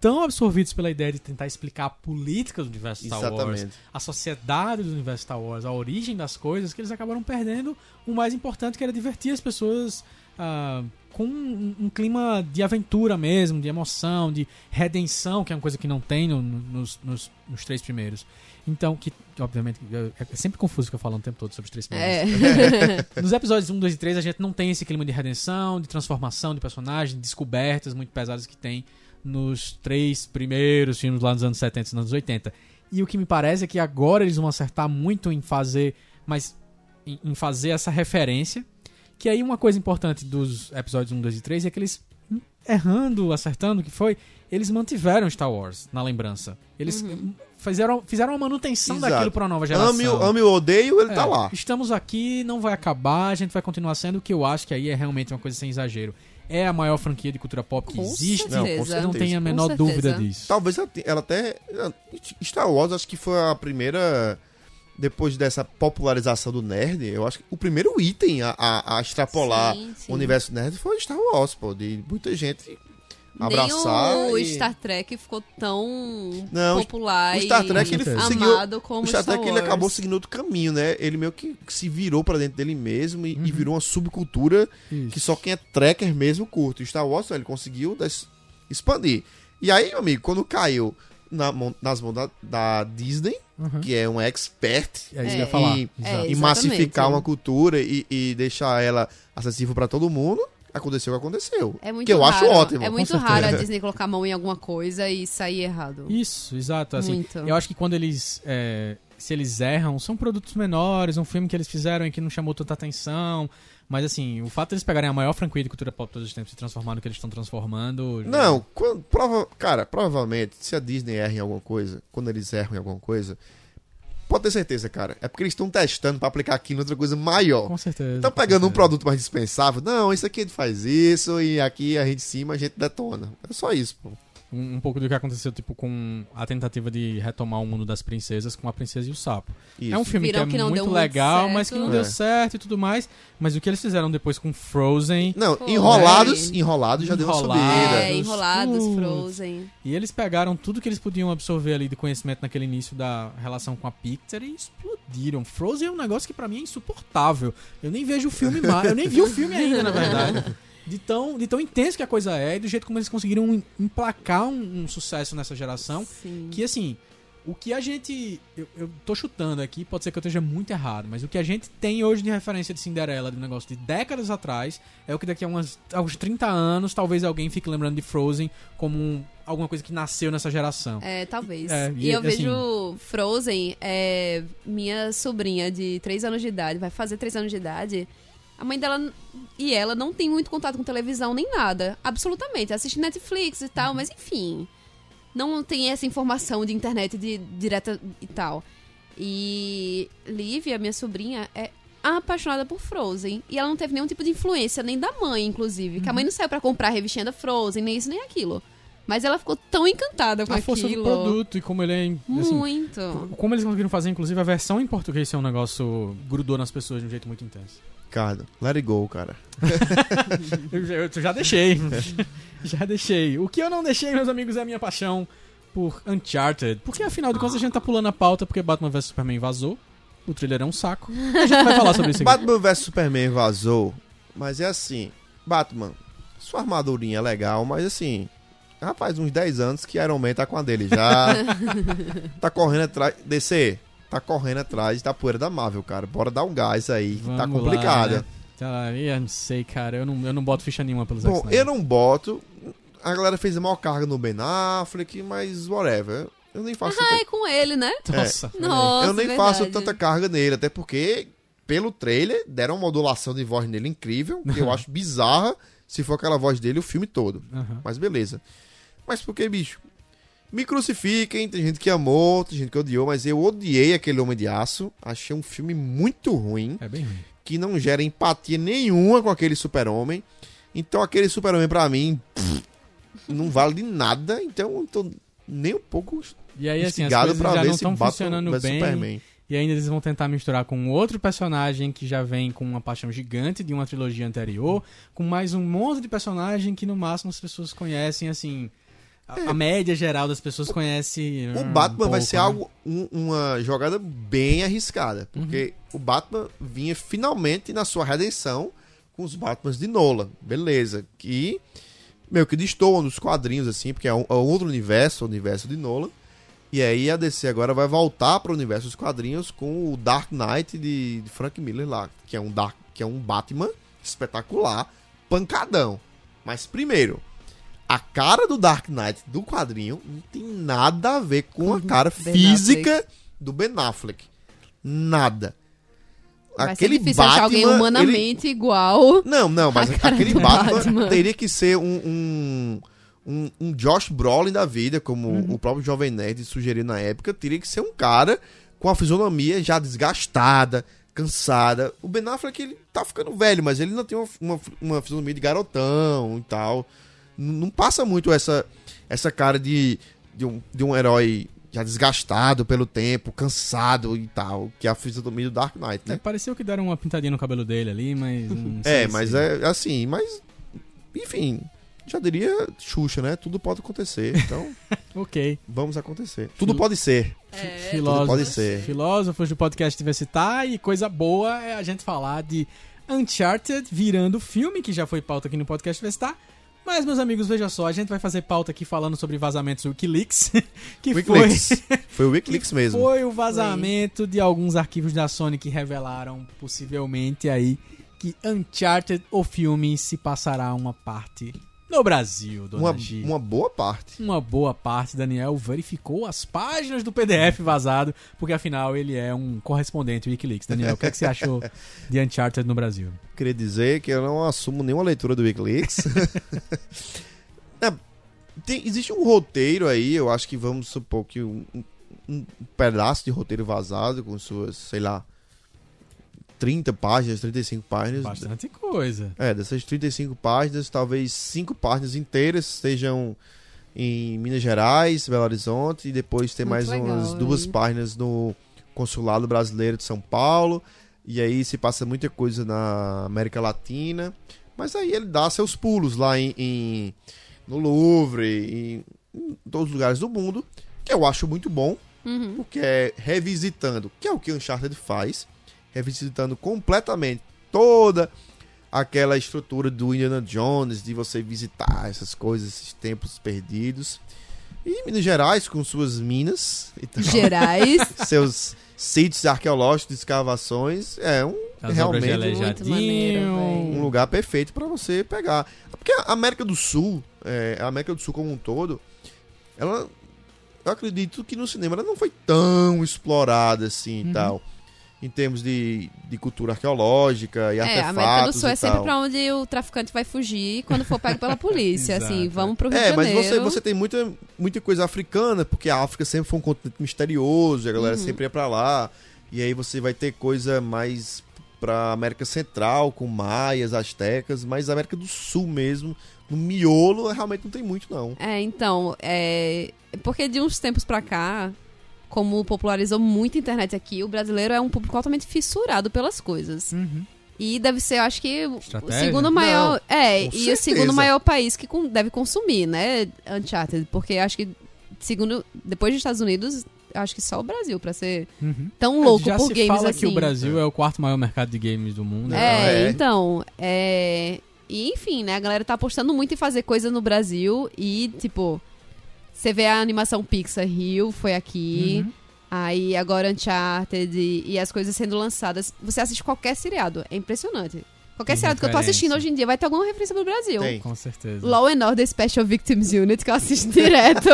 tão absorvidos pela ideia de tentar explicar a política do universo Star Wars, Exatamente. a sociedade do universo Star Wars, a origem das coisas, que eles acabaram perdendo o mais importante, que era divertir as pessoas ah, com um, um clima de aventura mesmo, de emoção, de redenção, que é uma coisa que não tem no- no- nos, nos- nos três primeiros. Então, que, obviamente, é é sempre confuso ficar falando o tempo todo sobre os três primeiros. É. Nos episódios 1, 2 e 3, a gente não tem esse clima de redenção, de transformação de personagem, de descobertas muito pesadas que tem nos três primeiros filmes lá nos anos 70 e nos anos 80. E o que me parece é que agora eles vão acertar muito em fazer, mas em, em fazer essa referência. Que aí uma coisa importante dos episódios 1, 2 e 3 é que eles errando, acertando, o que foi, eles mantiveram Star Wars na lembrança. Eles fizeram, fizeram uma manutenção Exato. daquilo pra nova geração. Ame, o- ame ou odeio, ele É, tá lá. Estamos aqui, não vai acabar, a gente vai continuar sendo o que eu acho que aí é realmente uma coisa sem exagero. É a maior franquia de cultura pop que Com existe. Não, com certeza. Não certeza. tenha a menor certeza. dúvida disso. Talvez ela, ela até. Star Wars, acho que foi a primeira. Depois dessa popularização do nerd, eu acho que o primeiro item a, a, a extrapolar Sim, sim. o universo nerd foi Star Wars, pô. De muita gente abraçar. Nem o e- Star Trek ficou tão Não, popular o Star e Trek ele certeza. seguiu. amado como O Star Trek ele acabou seguindo outro caminho, né? Ele meio que se virou pra dentro dele mesmo e, Uhum. e virou uma subcultura Isso. que só quem é tracker mesmo curte. O Star Wars, ele conseguiu des- expandir. E aí, meu amigo, quando caiu na mão- nas mãos da, da Disney, Uhum. que é um expert É isso É, ia falar. e-. É, em massificar uma cultura e, e deixar ela acessível pra todo mundo, aconteceu o que aconteceu. É muito que eu acho raro. ótimo. É muito raro a. Disney colocar a mão em alguma coisa e sair errado. Isso, exato. Assim, Muito. Eu acho que quando eles. é, se eles erram, são produtos menores, um filme que eles fizeram e que não chamou tanta atenção. Mas assim, o fato de eles pegarem a maior franquia de cultura pop de todos os tempos e transformar no que eles estão transformando. já- Não, quando, prova, cara, provavelmente, se a Disney erra em alguma coisa, quando eles erram em alguma coisa, pode ter certeza, cara. É porque eles estão testando pra aplicar aquilo em outra coisa maior. Com certeza. Estão pegando um certeza. produto mais dispensável. Não, isso aqui a gente faz isso e aqui a gente de cima a gente detona. É só isso, pô. Um, um pouco do que aconteceu, tipo, com a tentativa de retomar o mundo das princesas com a princesa e o sapo. Isso. É um filme Viram que é que não muito muito legal, certo. mas que não É. deu certo e tudo mais. Mas o que eles fizeram depois com Frozen. Não, Foi. enrolados, enrolados já deu uma Enrolados. subida. É, enrolados, Uh. Frozen. E eles pegaram tudo que eles podiam absorver ali de conhecimento naquele início da relação com a Pixar e explodiram. Frozen é um negócio que pra mim é insuportável. Eu nem vejo o filme mais. Eu nem vi o filme ainda, na verdade. De tão, de tão intenso que a coisa é e do jeito como eles conseguiram em- emplacar um, um sucesso nessa geração. Sim. Que assim, o que a gente. Eu, eu tô chutando aqui, pode ser que eu esteja muito errado, mas o que a gente tem hoje de referência de Cinderela, de um negócio de décadas atrás, é o que daqui a umas, a uns 30 anos talvez alguém fique lembrando de Frozen como um- alguma coisa que nasceu nessa geração. É, talvez. É, e e, eu assim- vejo Frozen, é, minha sobrinha de 3 anos de idade, vai fazer 3 anos de idade. A mãe dela e ela não tem muito contato com televisão nem nada. Absolutamente. Assiste Netflix e tal, mas enfim. Não tem essa informação de internet de, direta e tal. E Lívia, minha sobrinha, é apaixonada por Frozen. E ela não teve nenhum tipo de influência, nem da mãe, inclusive. Que a mãe não saiu pra comprar a revistinha da Frozen, nem isso nem aquilo. Mas ela ficou tão encantada com a força aquilo. do produto e como ele é. Assim, Muito. como eles conseguiram fazer, inclusive, a versão em português ser um negócio grudou nas pessoas de um jeito muito intenso. Ricardo, let it go, cara. Eu, já- eu já deixei. já deixei. O que eu não deixei, meus amigos, é a minha paixão por Uncharted. Porque afinal de contas a gente tá pulando a pauta porque Batman vs Superman vazou. O trailer é um saco. A gente vai falar sobre isso aqui. Batman vs Superman vazou, mas é assim, Batman, sua armadurinha é legal, mas assim, já faz uns 10 anos que Iron Man tá com a dele já. tá correndo atrás, DC, tá correndo atrás da poeira da Marvel, cara. Bora dar um gás aí, que tá Vamos lá, complicado. né? Tá, eu não sei, cara. Eu não, eu não boto ficha nenhuma pelos Bom, eu não boto. A galera fez a maior carga no Ben Affleck, mas whatever. Eu nem faço. Ai, com ele, né? Nossa. olha aí. Nossa, eu nem verdade. faço tanta carga nele, até porque, pelo trailer, deram uma modulação de voz nele incrível, que eu acho bizarra se for aquela voz dele o filme todo. Aham. Mas beleza. Mas por que, bicho? Me crucifiquem, tem gente que amou, tem gente que odiou, mas eu odiei aquele Homem de Aço. Achei um filme muito ruim, É bem ruim. que não gera empatia nenhuma com aquele super-homem. Então aquele super-homem, pra mim, pff, não vale de nada. Então eu tô nem um pouco E aí, assim, as coisas pra já ver não estão funcionando bem. Superman. E ainda eles vão tentar misturar com outro personagem que já vem com uma paixão gigante de uma trilogia anterior, com mais um monte de personagem que no máximo as pessoas conhecem, assim. A, a média geral das pessoas conhece. O hum, Batman um vai pouco, ser né? algo, um- uma jogada bem arriscada. Uhum. Porque o Batman vinha finalmente na sua redenção com os Batmans de Nolan. Beleza. Que meio que destoam dos quadrinhos, assim, porque é um, é outro universo, o universo de Nolan. E aí a DC agora vai voltar para o universo dos quadrinhos com o Dark Knight de, de Frank Miller lá, que é um Dark, que é um Batman espetacular, pancadão. Mas primeiro, a cara do Dark Knight do quadrinho não tem nada a ver com a cara Ben física do Ben Affleck. Nada. Vai aquele Batman, achar alguém ele- humanamente igual. Não, não, mas aquele Batman, Batman. teria que ser um, um, um, um Josh Brolin da vida, como Uhum. o próprio Jovem Nerd sugeriu na época. Teria que ser um cara com a fisionomia já desgastada, cansada. O Ben Affleck, ele tá ficando velho, mas ele não tem uma, uma, uma fisionomia de garotão e tal. Não passa muito essa, essa cara de, de, um, de um herói já desgastado pelo tempo, cansado e tal, que é a fisionomia do Dark Knight, É, né? pareceu que deram uma pintadinha no cabelo dele ali, mas. não sei É, mas se- é assim, mas. Enfim, já diria Xuxa, né? Tudo pode acontecer. Então, Ok. vamos acontecer. Tudo pode ser. É, Filósofos, pode ser. filósofos do podcast Diversitar e coisa boa é a gente falar de Uncharted virando filme, que já foi pauta aqui no podcast Diversitar. Mas, meus amigos, veja só, a gente vai fazer pauta aqui falando sobre vazamentos do Wikileaks, que Wikileaks. foi... Foi o Wikileaks mesmo. Foi o vazamento de alguns arquivos da Sony que revelaram, possivelmente, aí, que Uncharted, o filme, se passará uma parte no Brasil, dona Uma, uma boa parte. Uma boa parte, Daniel verificou as páginas do PDF vazado, porque afinal ele é um correspondente Wikileaks. Daniel, o que, é que você achou de Uncharted no Brasil? Queria dizer que eu não assumo nenhuma leitura do Wikileaks. É, tem- existe um roteiro aí, eu acho que vamos supor que um, um- um pedaço de roteiro vazado com suas, sei lá, 30 páginas, 35 páginas. Bastante coisa. É, dessas 35 páginas, talvez 5 páginas inteiras sejam em Minas Gerais, Belo Horizonte, e depois tem Muito mais legal, umas duas hein? páginas no Consulado Brasileiro de São Paulo, e aí se passa muita coisa na América Latina, mas aí ele dá seus pulos lá em, em- no Louvre, em, em todos os lugares do mundo, que eu acho muito bom, Uhum. porque é revisitando, que é o que o Uncharted faz, revisitando completamente toda aquela estrutura do Indiana Jones, de você visitar essas coisas, esses tempos perdidos. E Minas Gerais, com suas minas e tal, Gerais. seus sítios arqueológicos de escavações, é um As obras de realmente Muito maneiro, um lugar perfeito pra você pegar. Porque a América do Sul, é, a América do Sul como um todo, ela. Eu acredito que no cinema ela não foi tão explorada assim Uhum. e tal. Em termos de, de cultura arqueológica e É, a artefatos. América do Sul é sempre tal. pra onde o traficante vai fugir quando for pego pela polícia. Assim, vamos pro Rio É, de mas Janeiro. você, você tem muita, muita coisa africana, porque a África sempre foi um continente misterioso, e a galera Uhum. sempre ia pra lá. E aí você vai ter coisa mais pra América Central, com maias, astecas, mas a América do Sul mesmo, no miolo, realmente não tem muito, não. É, então, é. Porque de uns tempos pra cá, como popularizou muito a internet aqui, o brasileiro é um público altamente fissurado pelas coisas. Uhum. E deve ser, eu acho que, o Estratégia? segundo maior. é, com e o certeza. segundo maior país que deve consumir, né? Uncharted. Porque acho que, segundo. Depois dos Estados Unidos, acho que só o Brasil, pra ser Uhum. tão louco Já por se games fala assim. que o Brasil é o quarto maior mercado de games do mundo. É, É. então, é... E, enfim, né, a galera tá apostando muito em fazer coisa no Brasil e, tipo, você vê a animação Pixar Rio, foi aqui, Uhum. aí agora Uncharted e, e as coisas sendo lançadas. Você assiste qualquer seriado, é impressionante. Qualquer Tem seriado que eu tô assistindo hoje em dia vai ter alguma referência do Brasil. Tem. Com certeza. Law and Order Special Victims Unit, que eu assisto direto,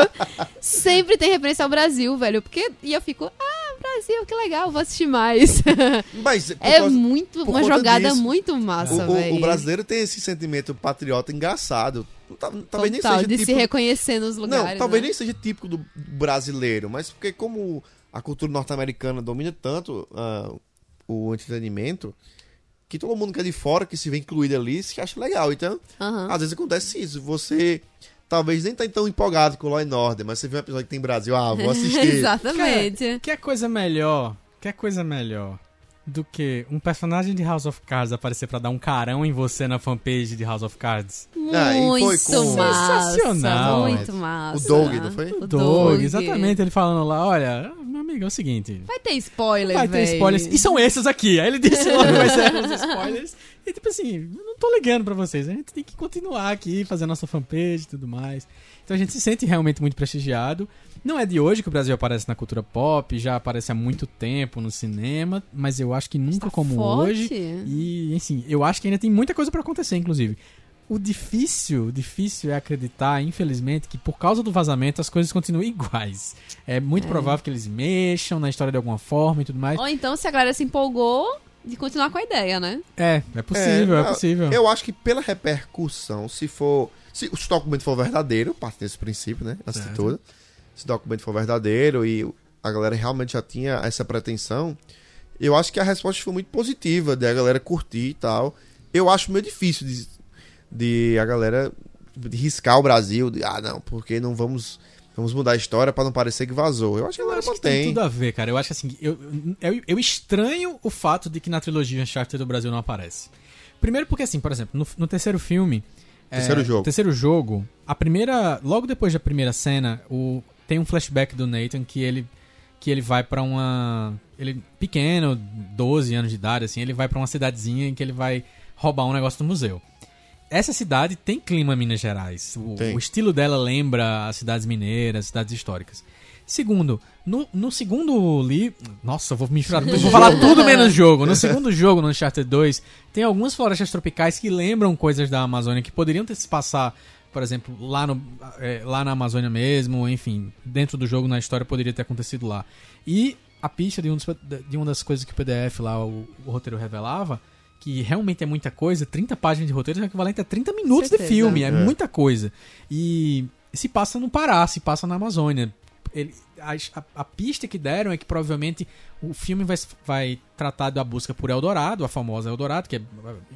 sempre tem referência ao Brasil, velho. Porque, e eu fico, ah, Brasil, que legal, vou assistir mais. Mas é causa- muito, uma jogada disso, muito massa, o, o- velho. o brasileiro tem esse sentimento patriota engraçado. Tá- Talvez nem Total, seja de tipo... se reconhecer nos lugares. Não, talvez né? nem seja típico do brasileiro, mas porque como a cultura norte-americana domina tanto ah, o entretenimento, que todo mundo que é de fora, que se vê incluído ali, se acha legal. Então, às vezes acontece isso. Você talvez nem tá tão empolgado com o Law and Order, mas você vê um episódio que tem Brasil, ah, vou assistir. Exatamente. Quer coisa melhor? Quer coisa melhor do que um personagem de House of Cards aparecer pra dar um carão em você na fanpage de House of Cards? Ah, e foi Muito com- massa. Sensacional. Muito massa. O Doug, não foi? O Doug, exatamente, ele falando lá, olha, meu amigo, é o seguinte, Vai ter spoiler, vai ter velho. spoilers, e são esses aqui. Aí ele disse logo vai ser os spoilers. E tipo assim, eu não tô ligando pra vocês, a gente tem que continuar aqui, fazer nossa fanpage e tudo mais. Então a gente se sente realmente muito prestigiado. Não é de hoje que o Brasil aparece na cultura pop, já aparece há muito tempo no cinema, mas eu acho que nunca Tá como forte. hoje. E, enfim, eu acho que ainda tem muita coisa pra acontecer, inclusive. O difícil, o difícil é acreditar, infelizmente, que por causa do vazamento as coisas continuam iguais. É muito É. provável que eles mexam na história de alguma forma e tudo mais. Ou então, se a galera se empolgou, de continuar com a ideia, né? É, é possível, é, não, possível. Eu acho que pela repercussão, se for. Se o documento for verdadeiro, parte desse princípio, né? Antes de tudo. Se o documento for verdadeiro e a galera realmente já tinha essa pretensão, eu acho que a resposta foi muito positiva, de a galera curtir e tal. Eu acho meio difícil de, de a galera de riscar o Brasil, de, ah, não, porque não vamos. Vamos mudar a história pra não parecer que vazou. Eu acho que a Eu galera acho que tem tudo a ver, cara. Eu acho que assim, eu, eu, eu estranho o fato de que na trilogia Uncharted do Brasil não aparece. Primeiro porque, assim, por exemplo, no, no terceiro filme... é, Terceiro jogo. Terceiro jogo, a primeira... Logo depois da primeira cena, o, tem um flashback do Nathan que ele, que ele vai pra uma... Ele pequeno, 12 anos de idade, assim, ele vai pra uma cidadezinha em que ele vai roubar um negócio do museu. Essa cidade tem clima Minas Gerais. O, o estilo dela lembra as cidades mineiras, cidades históricas. Segundo, no, no segundo livro. Nossa, eu vou misturar tudo. Vou falar tudo menos jogo. No segundo jogo, no Uncharted 2, tem algumas florestas tropicais que lembram coisas da Amazônia que poderiam ter se passar, por exemplo, lá, no, é, lá na Amazônia mesmo, enfim, dentro do jogo, na história, poderia ter acontecido lá. E a pista de, um dos- de uma das coisas que o PDF lá, o, o roteiro revelava, que realmente é muita coisa, 30 páginas de roteiro é equivalente a 30 minutos de Certeza. filme, é, É. muita coisa. E se passa no Pará, se passa na Amazônia. Ele- a, a- a pista que deram é que provavelmente o filme vai, vai tratar da busca por Eldorado, a famosa Eldorado, que é,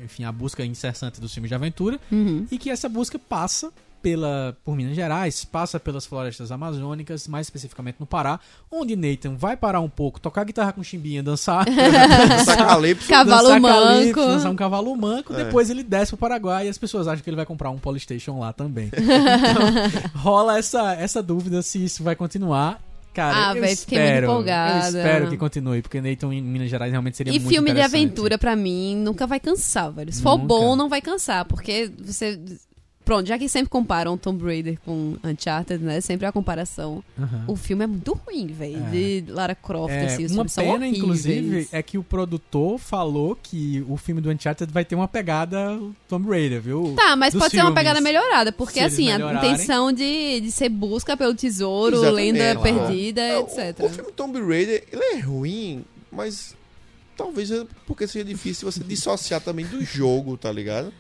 enfim, a busca incessante dos filmes de aventura, Uhum. e que essa busca passa pela por Minas Gerais, passa pelas florestas amazônicas, mais especificamente no Pará, onde Nathan vai parar um pouco, tocar guitarra com chimbinha, dançar, Calypso, Cavalo dançar manco. calypso, dançar um cavalo manco, É. depois ele desce pro Paraguai e as pessoas acham que ele vai comprar um Polystation lá também. Então, rola essa, essa dúvida se isso vai continuar. Cara, Ah, eu véi, fiquei muito espero, empolgada. eu espero que continue, porque Nathan em Minas Gerais realmente seria E muito filme de aventura, pra mim, nunca vai cansar, velho. Se for Nunca. bom, não vai cansar, porque você. Pronto, já que sempre comparam Tomb Raider com Uncharted, né? Sempre a comparação. Aham. O filme é muito ruim, velho. É. De Lara Croft, É, assim, os uma filmes são pena, inclusive, é que o produtor falou que o filme do Uncharted vai ter uma pegada Tomb Raider, viu? Tá, mas dos pode ser uma filmes. pegada melhorada, porque assim, a intenção de, de ser busca pelo tesouro, Exatamente, lenda claro. perdida, É, o- etc. O, filme Tomb Raider, ele é ruim, mas talvez é porque seja difícil você dissociar também do jogo, tá ligado?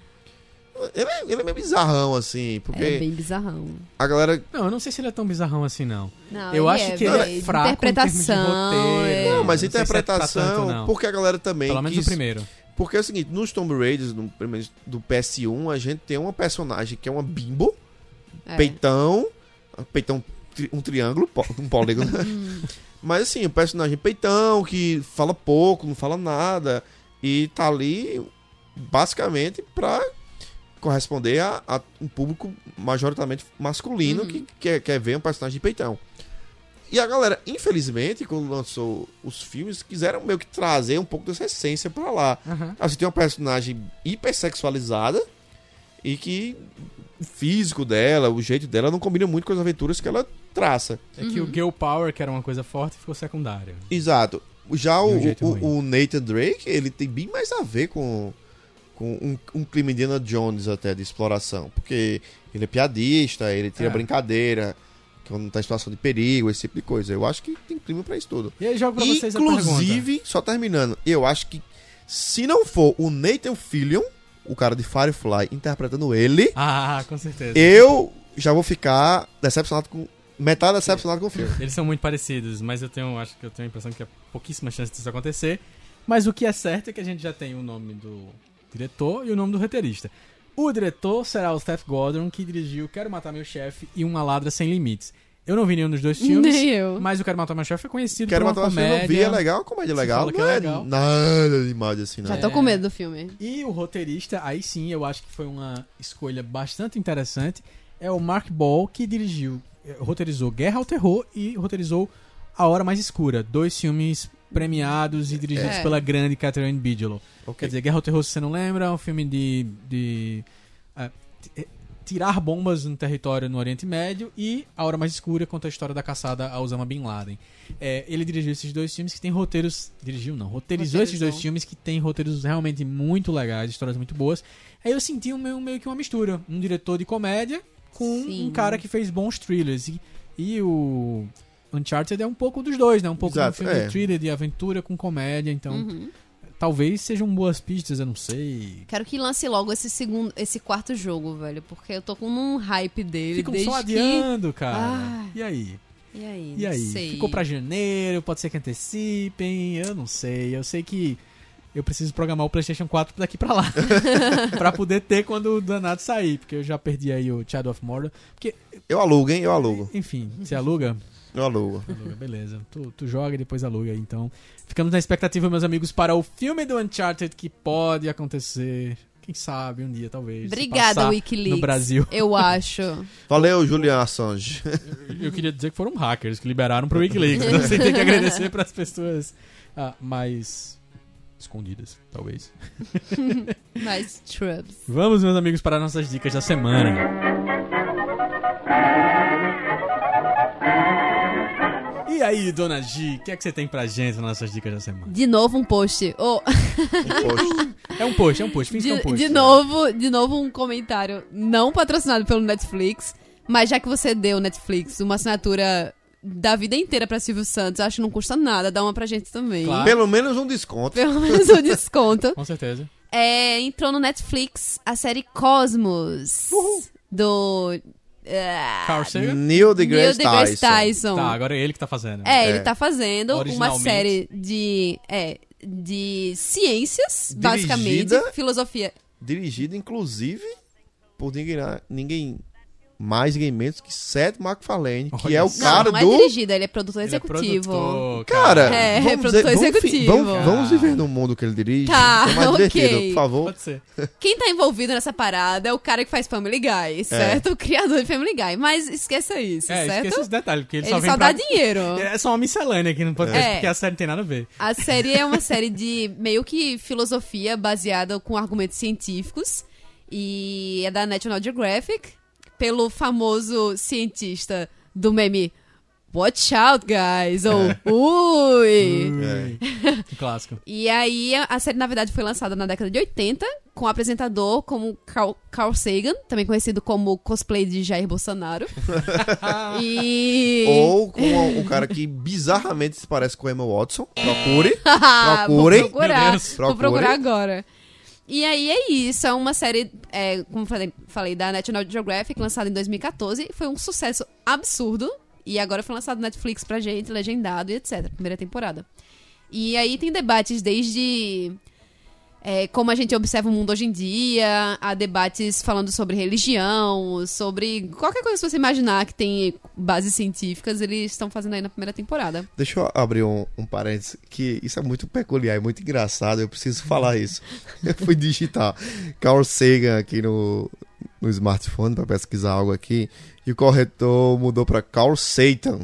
Ele é, ele é meio bizarrão, assim, porque É bem bizarrão. a galera. Não, eu não sei se ele é tão bizarrão assim, não. Não, Eu acho é, que ele é velho. fraco em termos de Interpretação, roteiro. é. Não, mas não sei se é interpretação, tanto, não. porque a galera também. Pelo menos quis- o primeiro. Porque é o seguinte, nos Tomb Raiders, no primeiro do PS1, a gente tem uma personagem que é uma bimbo, É. peitão, peitão, um triângulo, um polígono. Mas assim, o personagem peitão, que fala pouco, não fala nada, e tá ali basicamente pra corresponder a, a um público majoritariamente masculino Uhum. que quer, quer ver um personagem de peitão. E a galera, infelizmente, quando lançou os filmes, quiseram meio que trazer um pouco dessa essência pra lá. Aham. Assim, tem uma personagem hipersexualizada e que o físico dela, o jeito dela não combina muito com as aventuras que ela traça. É que o Girl Power, que era uma coisa forte, ficou secundário. Exato. Já um o, ruim. o, o Nathan Drake, ele tem bem mais a ver com, com um, um clima Indiana Jones até de exploração. Porque ele é piadista, ele tira É. brincadeira, quando tá em situação de perigo, esse tipo de coisa. Eu acho que tem clima pra isso tudo. E aí jogo pra vocês a pergunta. Inclusive, só terminando, eu acho que se não for o Nathan Fillion, o cara de Firefly, interpretando ele, Ah, com certeza. eu já vou ficar decepcionado com. Metade decepcionado com o filme. Eles são muito parecidos, mas eu tenho, acho que eu tenho a impressão que há pouquíssima chance disso acontecer. Mas o que é certo é que a gente já tem o nome do diretor e o nome do roteirista. O diretor será o Seth Gordon, que dirigiu Quero Matar Meu Chefe e Uma Ladra Sem Limites. Eu não vi nenhum dos dois filmes, Nem eu. Mas o Quero Matar Meu Chefe é conhecido Quero por matar uma o filme, eu comédia. vi, é legal, comédia legal. que não é é legal. nada demais assim, não. Já É. tô com medo do filme. E o roteirista, aí sim, eu acho que foi uma escolha bastante interessante. É o Mark Ball, que dirigiu, eh, roteirizou Guerra ao Terror e roteirizou A Hora Mais Escura. Dois filmes premiados e dirigidos É. pela grande Catherine Bigelow. Ok. Quer dizer, Guerra ao Terror, se você não lembra, é um filme de. de eh, tirar bombas no território no Oriente Médio e A Hora Mais Escura conta a história da caçada a Osama Bin Laden. É, ele dirigiu esses dois filmes que têm roteiros. Dirigiu, não, roteirizou, esses dois filmes que têm roteiros realmente muito legais, histórias muito boas. Aí eu senti um meio, meio que uma mistura. Um diretor de comédia com Sim. um cara que fez bons thrillers. E, e o Uncharted é um pouco dos dois, né? Um pouco de um Exato, filme é. de thriller, de aventura com comédia. Então Uhum. talvez sejam boas pistas, eu não sei. Quero que lance logo esse segundo, esse quarto jogo, velho, porque eu tô com um hype dele Ficam desde só que... adiando, cara. Ai. E aí? E aí? E aí? sei. Ficou pra janeiro, pode ser que antecipem, eu não sei. Eu sei que eu preciso programar o PlayStation 4 daqui pra lá. pra poder ter quando o danado sair, porque eu já perdi aí o Shadow of Mordor. Porque, Eu alugo, hein? Eu alugo. enfim, você aluga? Eu alugo. Aluga, beleza. Tu, tu joga e depois aluga aí, então. Ficamos na expectativa, meus amigos, para o filme do Uncharted que pode acontecer. Quem sabe um dia, talvez. Obrigada, Wikileaks. No Brasil. Eu acho. Valeu, Julian Assange. Eu queria dizer que foram hackers que liberaram pro Wikileaks. Então você tem que agradecer para as pessoas ah, mais escondidas, talvez. Mas, Trubs. Vamos, meus amigos, para nossas dicas da semana. E aí, dona Gi, o que é que você tem pra gente nas nossas dicas da semana? De novo um post. Oh, Poxa, É um post, é um post, finge que é um de, post. de novo, de novo um comentário não patrocinado pelo Netflix, mas já que você deu Netflix uma assinatura da vida inteira pra Silvio Santos, acho que não custa nada, dá uma pra gente também. Claro. pelo menos um desconto. Pelo menos um desconto. Com certeza. É, entrou no Netflix a série Cosmos. Do. Carl Sagan? Neil deGrasse Neil deGrasse Tyson. Tyson. Tá, agora é ele que tá fazendo. É, É. ele tá fazendo uma série de. É, de ciências, basicamente. Dirigida- Filosofia. Dirigido, inclusive, por ninguém, ninguém mais, ninguém menos que Seth MacFarlane, que Olha é o cara não, não do... é dirigido, ele é produtor Ele é executivo. produtor, Cara, É, vamos produtor dizer- vamos executivo. Vamos, vamos viver no mundo que ele dirige. Tá, é mais ok. divertido, por favor. Pode ser. Quem tá envolvido nessa parada é o cara que faz Family Guy, certo? O criador de Family Guy. Mas esqueça isso, É, certo? esqueça os detalhes, porque ele, Ele só vem só pra... dá dinheiro. É só uma miscelânea aqui no podcast, É. porque a série não tem nada a ver. A série é uma série de meio que filosofia baseada com argumentos científicos. E é da National Geographic, pelo famoso cientista do meme Watch out, guys! Ou Ui! É. Clássico. E aí, a- série, na verdade, foi lançada na década de 80, com o apresentador como Carl, Carl Sagan, também conhecido como cosplay de Jair Bolsonaro. e. Ou com um cara que bizarramente se parece com o Emma Watson. Procure. Procurem. Vou procurar. Vou procurar agora. E aí é isso, é uma série, é, como falei, falei, da National Geographic, lançada em 2014. Foi um sucesso absurdo. E agora foi lançado no Netflix pra gente, legendado e etc. Primeira temporada. E aí tem debates desde é, como a gente observa o mundo hoje em dia, há debates falando sobre religião, sobre qualquer coisa que você imaginar que tem bases científicas, eles estão fazendo aí na primeira temporada. Deixa eu abrir um, um parênteses, que isso é muito peculiar, é muito engraçado, eu preciso falar isso. Eu fui digitar Carl Sagan aqui no, no smartphone para pesquisar algo aqui, e o corretor mudou para Carl Satan.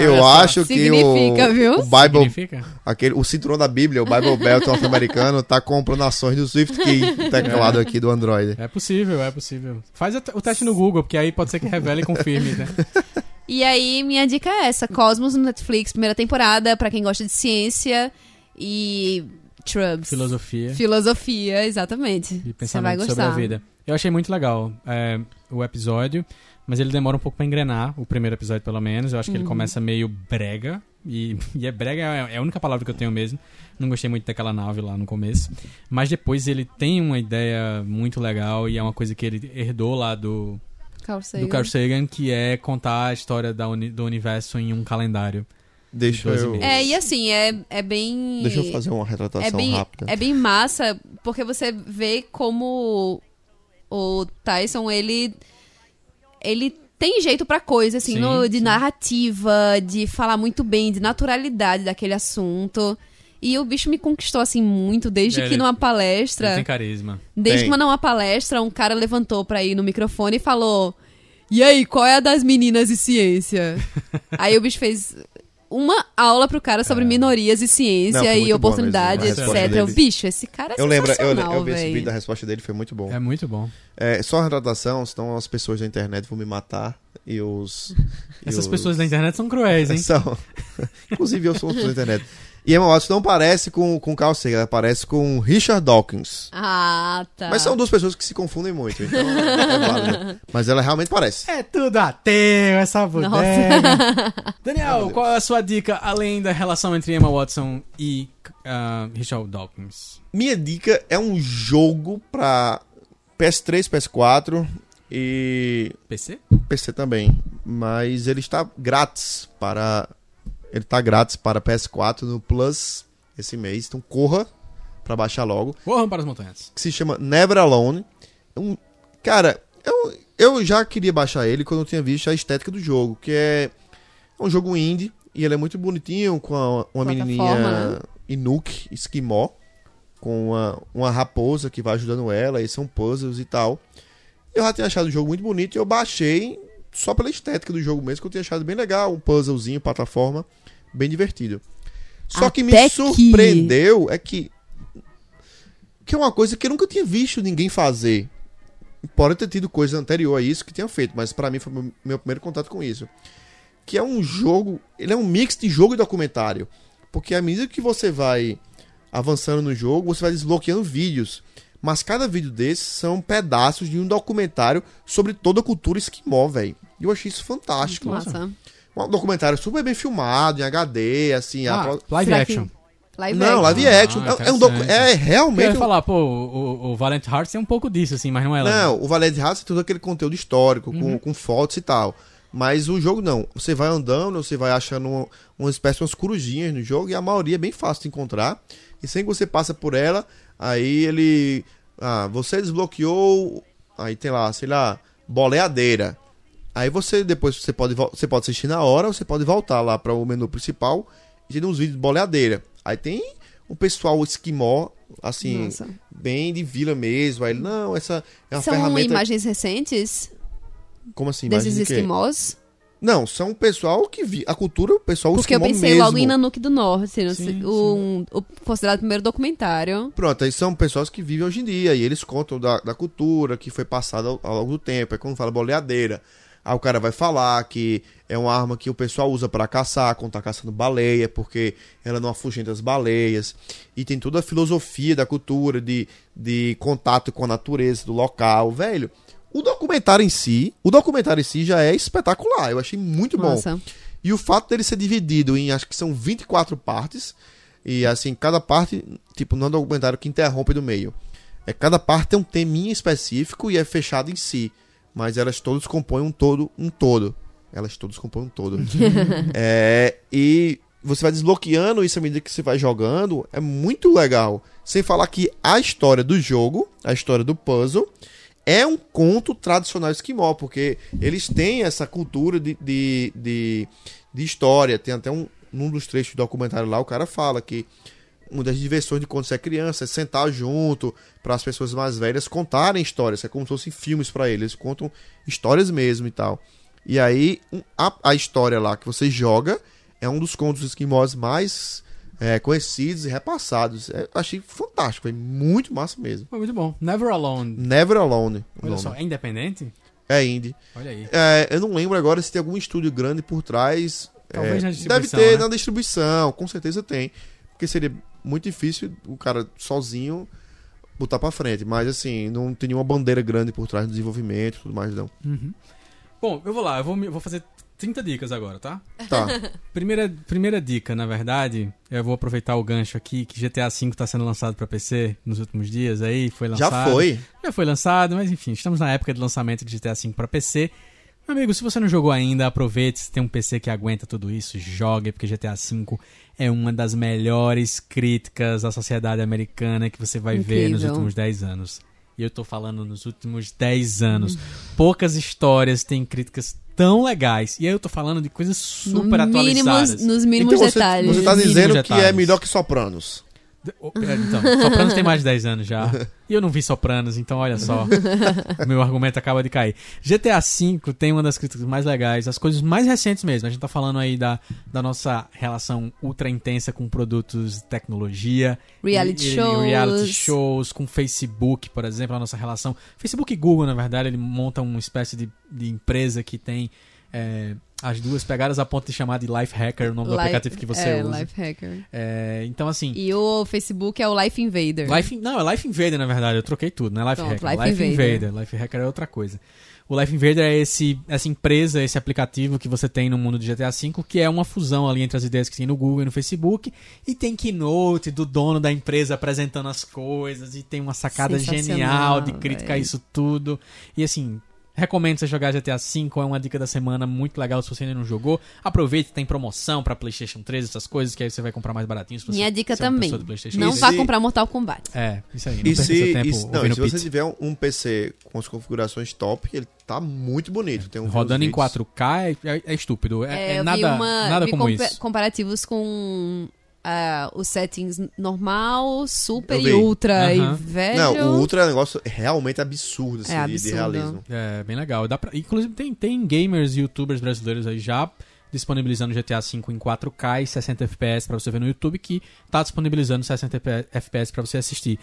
Eu acho que o, Significa, viu? o Bible, Significa? aquele, o cinturão da Bíblia, o Bible Belt norte-americano, tá comprando ações do Swift Key, teclado aqui do Android. É possível, é possível. Faz o teste no Google, porque aí pode ser que revele e confirme, né? E aí, minha dica é essa: Cosmos no Netflix, primeira temporada, pra quem gosta de ciência e. Trubs. Filosofia Filosofia, exatamente. e Você vai pensamento gostar. sobre a vida. Eu achei muito legal é, o episódio, mas ele demora um pouco pra engrenar, o primeiro episódio pelo menos. Eu acho que Uhum. ele começa meio brega, e, e é brega é é a única palavra que eu tenho mesmo. Não gostei muito daquela nave lá no começo. Mas depois ele tem uma ideia muito legal e é uma coisa que ele herdou lá do, Carl Sagan. do Carl Sagan, que é contar a história da uni- do universo em um calendário. Deixa eu. É, e assim, é, é bem. deixa eu fazer uma retratação é bem, rápida. é bem massa, porque você vê como o Tyson, ele. Ele tem jeito pra coisa, assim, Sim, no- de sim. narrativa, de falar muito bem, de naturalidade daquele assunto. E o bicho me conquistou, assim, muito, desde É, que ele- numa Ele palestra. tem carisma. Desde Tem. que numa palestra, um cara levantou pra ir no microfone e falou: E aí, qual é a das meninas e ciência? aí o bicho fez uma aula pro cara sobre minorias e ciência Não, e oportunidade. A etc. dele. Bicho, esse cara é Eu lembro, eu, eu vi esse vídeo da resposta dele, foi muito bom. É muito bom. É, só a retratação, senão as pessoas da internet vão me matar e os. e Essas os- pessoas da internet são cruéis, hein? São. Inclusive eu sou uma pessoa da internet. E Emma Watson não parece com, com Carl Sagan, ela parece com Richard Dawkins. Ah, tá. Mas são duas pessoas que se confundem muito, então é válido. Mas ela realmente parece. É tudo ateu, essa bodega. Daniel, qual é a sua dica além da relação entre Emma Watson e ah, Richard Dawkins? Minha dica é um jogo pra PS3, PS4 e PC? PC também. Mas ele está grátis para. Ele está grátis para PS4 no Plus esse mês. Então corra pra baixar logo. Corram para as montanhas. Que se chama Never Alone. É Um, cara, eu, eu já queria baixar ele quando eu tinha visto a estética do jogo. Que é um jogo indie. E ele é muito bonitinho com a- uma menininha né? Inuk, esquimó. Com uma, uma raposa que vai ajudando ela. E são puzzles e tal. Eu já tinha achado o jogo muito bonito e eu baixei só pela estética do jogo mesmo, que eu tinha achado bem legal, um puzzlezinho, plataforma, bem divertido. Só que me Até que- surpreendeu é que que é uma coisa que eu nunca tinha visto ninguém fazer. Pode ter tido coisa anterior a isso que tenha feito, mas pra mim foi meu- meu primeiro contato com isso. Que é um jogo, ele é um mix de jogo e documentário, porque à medida que você vai avançando no jogo, você vai desbloqueando vídeos. Mas cada vídeo desses são pedaços de um documentário sobre toda a cultura esquimó, velho. E eu achei isso fantástico. Massa. Um documentário super bem filmado, em HD, assim. Ah, pro- live Será que- action. Live Não, live action. Ah, é, é um docu... é Eu realmente. ia um- falar, pô, o, o, Valiant Hearts tem um pouco disso, assim, mas não é Não, o Valete Raça tem todo aquele conteúdo histórico, Uhum. com, com fotos e tal. Mas o jogo não. Você vai andando, você vai achando uma, uma espécie de umas corujinhas no jogo e a maioria é bem fácil de encontrar. E sem que você passa por ela, aí ele. Ah, você desbloqueou. Aí tem lá, sei lá, boleadeira. Aí você depois você pode, você pode assistir na hora, ou você pode voltar lá para o menu principal e tem uns vídeos de boleadeira. Aí tem um pessoal esquimó, assim, Nossa. bem de vila mesmo. Aí ele, não, essa é uma São ferramenta. imagens recentes Como assim? desses de esquimós? Não, são o pessoal que vi a cultura, o pessoal Porque eu pensei mesmo. logo em Nanuque do Norte, não Sim, sim. um- o considerado o primeiro documentário. Pronto, aí são pessoas que vivem hoje em dia e eles contam da, da cultura que foi passada ao, ao longo do tempo. É quando fala boleadeira. Aí o cara vai falar que é uma arma que o pessoal usa pra caçar, quando tá caçando baleia, porque ela não afugenta as baleias. E tem toda a filosofia da cultura, de, de contato com a natureza do local. Velho, o documentário em si, o documentário em si já é espetacular. Eu achei muito bom. Nossa. E o fato dele ser dividido em acho que são 24 partes. E assim, cada parte, tipo, não é um documentário que interrompe do meio. É cada parte tem um teminha específico e é fechado em si. Mas elas todas compõem um todo, um todo. Elas todas compõem um todo. é, e você vai desbloqueando isso à medida que você vai jogando. É muito legal. Sem falar que a história do jogo, a história do puzzle, é um conto tradicional esquimó, porque eles têm essa cultura de, de, de, de história. Tem até um num dos trechos do documentário lá, o cara fala que uma das diversões de quando você é criança é sentar junto para as pessoas mais velhas contarem histórias. É como se fossem filmes para eles. Eles contam histórias mesmo e tal. E aí, a, a história lá que você joga é um dos contos esquimós mais é, conhecidos e repassados. É, achei fantástico, foi muito massa mesmo. Foi muito bom. Never Alone. Never Alone. Olha nome. só, é independente? É indie. Olha aí. É, eu não lembro agora se tem algum estúdio grande por trás. Talvez É, na Deve distribuição, ter né? na distribuição, com certeza tem. Porque seria muito difícil o cara sozinho botar pra frente. Mas assim, não tem nenhuma bandeira grande por trás do desenvolvimento e tudo mais, não. Uhum. Bom, eu vou lá, eu vou, vou fazer 30 dicas agora, tá? Tá. Primeira, primeira dica, na verdade, eu vou aproveitar o gancho aqui, que GTA V tá sendo lançado pra PC nos últimos dias aí, foi lançado. Já foi. Já foi lançado, mas enfim, estamos na época de lançamento de GTA V pra PC. Meu amigo, se você não jogou ainda, aproveite, se tem um PC que aguenta tudo isso, jogue, porque GTA V é uma das melhores críticas à sociedade americana que você vai ver nos Incrível. últimos 10 anos. E eu tô falando nos últimos 10 anos. Poucas histórias têm críticas tão legais. E aí eu tô falando de coisas super no mínimos, atualizadas. nos mínimos Então você, detalhes. você tá Mínimos dizendo que detalhes. é melhor que Sopranos. Então, Sopranos tem mais de 10 anos já. E eu não vi Sopranos, então olha só. meu argumento acaba de cair. GTA V tem uma das críticas mais legais, as coisas mais recentes mesmo. A gente tá falando aí da, da nossa relação ultra intensa com produtos de tecnologia. Reality e- e- shows. Reality shows, com Facebook, por exemplo, a nossa relação. Facebook e Google, na verdade, ele monta uma espécie de, de empresa que tem. é, As duas pegadas a ponto de chamar de Life Hacker, o nome do Life- aplicativo que você é, usa. Life Hacker. É, então, assim. E o Facebook é o Life Invader. Life, não, é Life Invader, na verdade. Eu troquei tudo, não é Life Pronto, Hacker. Life Invader. Life Hacker é outra coisa. O Life Invader é esse, essa empresa, esse aplicativo que você tem no mundo de GTA V, que é uma fusão ali entre as ideias que tem no Google e no Facebook. E tem keynote do dono da empresa apresentando as coisas. E tem uma sacada genial de criticar véi. isso tudo. E assim. Recomendo você jogar GTA V, é uma dica da semana muito legal se você ainda não jogou. Aproveite, tem promoção pra PlayStation 3, essas coisas, que aí você vai comprar mais baratinho. se você- Minha dica se é também. pessoa do PlayStation Não E vá se- comprar Mortal Kombat. é, isso aí. Não E perca se, seu tempo e se- não, e se você Pete. tiver um, um PC com as configurações top, ele tá muito bonito. Tem um Rodando em vídeos. 4K é, é- é estúpido. É, É, é nada, uma, nada como compa- isso. comparativos com ah, os settings normal, super e ultra. E velho. Não, o Ultra é um negócio realmente absurdo, assim, É de- de, absurdo. realismo. É bem legal. Dá pra- inclusive, tem, tem gamers e youtubers brasileiros aí já disponibilizando GTA V em 4K e 60 FPS pra você ver no YouTube, que tá disponibilizando 60 FPS pra você assistir.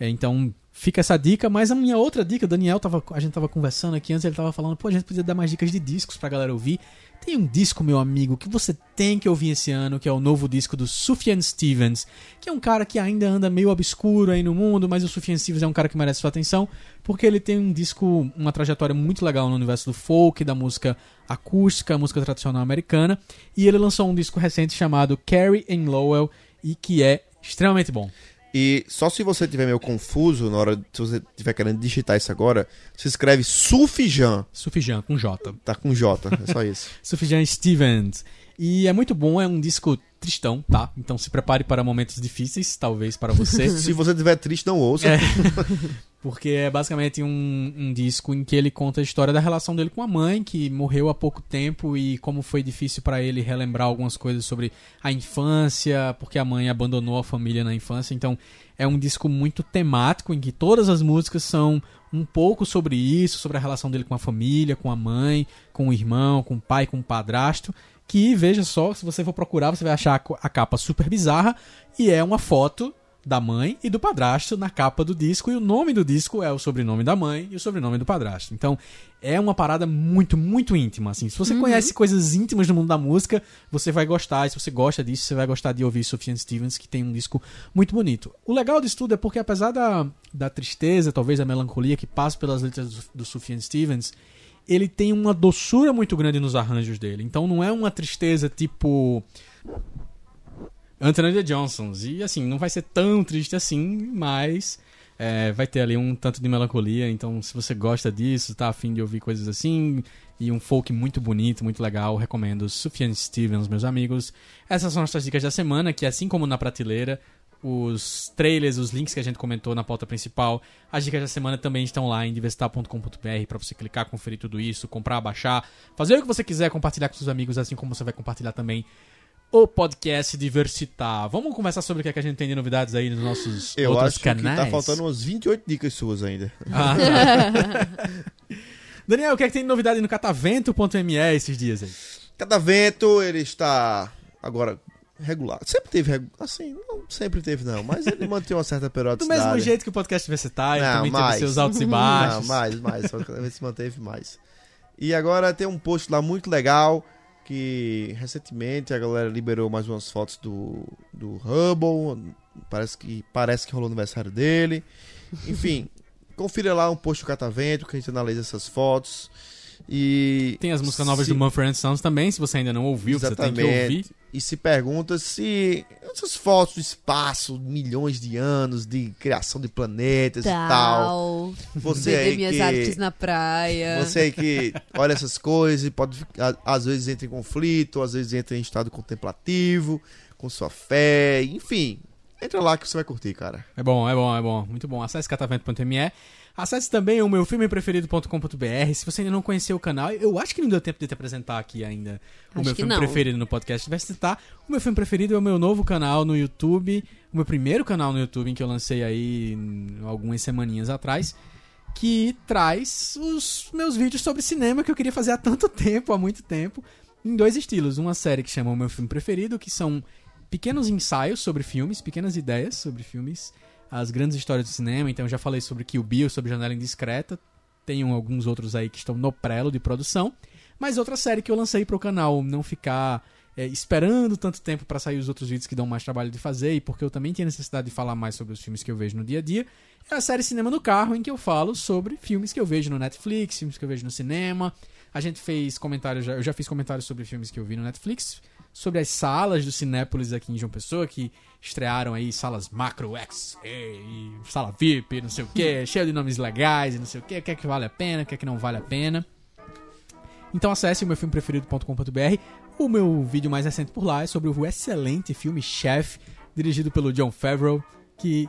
É, então, fica essa dica, mas a minha outra dica, o Daniel tava, a gente tava conversando aqui antes, ele tava falando, pô, a gente podia dar mais dicas de discos pra galera ouvir. Tem um disco, meu amigo, que você tem que ouvir esse ano, que é o novo disco do Sufjan Stevens, que é um cara que ainda anda meio obscuro aí no mundo, mas o Sufjan Stevens é um cara que merece sua atenção, porque ele tem um disco, uma trajetória muito legal no universo do folk, da música acústica, música tradicional americana, e ele lançou um disco recente chamado Carrie and Lowell, e que é extremamente bom. E só se você tiver meio confuso na hora, se você estiver querendo digitar isso agora, se escreve Sufjan, Sufjan, com J. tá com J, é só isso. Sufjan Stevens. E é muito bom, é um disco tristão, tá? Então se prepare para momentos difíceis, talvez para você. se você estiver triste, não ouça. É. Porque é basicamente um, um disco em que ele conta a história da relação dele com a mãe, que morreu há pouco tempo, e como foi difícil para ele relembrar algumas coisas sobre a infância, porque a mãe abandonou a família na infância. Então é um disco muito temático, em que todas as músicas são um pouco sobre isso, sobre a relação dele com a família, com a mãe, com o irmão, com o pai, com o padrasto. Que, veja só, se você for procurar, você vai achar a capa super bizarra, e é uma foto da mãe e do padrasto na capa do disco e o nome do disco é o sobrenome da mãe e o sobrenome do padrasto. Então, é uma parada muito, muito íntima, assim. Se você conhece coisas íntimas do mundo da música, você vai gostar. E se você gosta disso, você vai gostar de ouvir Sufjan Stevens, que tem um disco muito bonito. O legal disso tudo é porque apesar da, da tristeza, talvez da melancolia que passa pelas letras do, do Sufjan Stevens, ele tem uma doçura muito grande nos arranjos dele. Então não é uma tristeza tipo Anthony The Johnsons. E assim, não vai ser tão triste assim, mas é, vai ter ali um tanto de melancolia. Então, se você gosta disso, tá afim de ouvir coisas assim, e um folk muito bonito, muito legal, recomendo Sufjan Stevens, meus amigos. Essas são as nossas dicas da semana, que assim como na prateleira, os trailers, os links que a gente comentou na pauta principal, as dicas da semana também estão lá em diversitar.com.br para você clicar, conferir tudo isso, comprar, baixar, fazer o que você quiser, compartilhar com seus amigos, assim como você vai compartilhar também o podcast Diversitar. Vamos conversar sobre o que, é que a gente tem de novidades aí nos nossos Eu outros acho canais. que tá faltando umas 28 dicas suas ainda. Ah, tá. Daniel, o que é que tem de novidade no catavento.me esses dias aí? Cada vento, ele está agora regular. Sempre teve, assim, não sempre teve não, mas ele mantém uma certa Do periodicidade. mesmo jeito que o podcast Diversitar, Não, também teve mais. seus altos e baixos. Não, mais, mais, vez se manteve mais. E agora tem um post lá muito legal que recentemente a galera liberou mais umas fotos do, do Hubble, parece que parece que rolou o aniversário dele. Enfim, confira lá um post do Catavento que a gente analisa essas fotos. E Tem as músicas novas se- do Mumford Sons também, se você ainda não ouviu, você tem que ouvir. E se pergunta se essas fotos do espaço, milhões de anos de criação de planetas e tal. Tal. Você aí minhas que artes na praia. você aí que olha essas coisas e pode às vezes entra em conflito, às vezes entra em estado contemplativo, com sua fé, enfim. Entra lá que você vai curtir, cara. É bom, é bom, é bom. Muito bom. Acesse catavento.me. Acesse também o meu filme preferido.com.br. Se você ainda não conheceu o canal, eu acho que não deu tempo de te apresentar aqui ainda o Acho meu que filme não. preferido no podcast. Vai citar. O meu filme preferido é o meu novo canal no YouTube. O meu primeiro canal no YouTube, em que eu lancei aí hum, algumas semaninhas atrás. Que traz os meus vídeos sobre cinema que eu queria fazer há tanto tempo, há muito tempo. Em dois estilos. Uma série que chama O Meu Filme Preferido, que são pequenos ensaios sobre filmes, pequenas ideias sobre filmes, as grandes histórias do cinema. Então, já falei sobre Kill Bill, sobre Janela Indiscreta. Tenho alguns outros aí que estão no prelo de produção. Mas outra série que eu lancei pro canal, não ficar é, esperando tanto tempo pra sair os outros vídeos que dão mais trabalho de fazer, e porque eu também tinha necessidade de falar mais sobre os filmes que eu vejo no dia a dia, é a série Cinema no Carro, em que eu falo sobre filmes que eu vejo no Netflix, filmes que eu vejo no cinema. A gente fez comentários, eu já fiz comentários sobre filmes que eu vi no Netflix, sobre as salas do Cinépolis aqui em João Pessoa, que estrearam aí salas Macro X, e sala VIP, não sei o que, cheio de nomes legais e não sei o que, o que é que vale a pena, o que é que não vale a pena. Então acesse o meu filme preferido.com.br. O meu vídeo mais recente por lá é sobre o excelente filme Chef, dirigido pelo John Favreau, que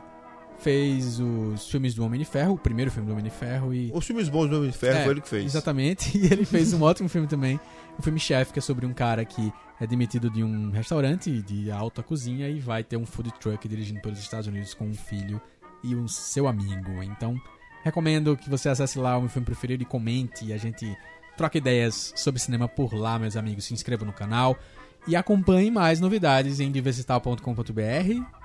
fez os filmes do Homem de Ferro, o primeiro filme do Homem de Ferro e Os filmes bons do Homem de Ferro É, foi ele que fez. Exatamente. E ele fez um ótimo filme também. O filme Chef, que é sobre um cara que é demitido de um restaurante de alta cozinha e vai ter um food truck dirigindo pelos Estados Unidos com um filho e um seu amigo. Então, recomendo que você acesse lá o meu filme preferido e comente. E a gente troca ideias sobre cinema por lá, meus amigos. Se inscreva no canal e acompanhe mais novidades em diversital.com.br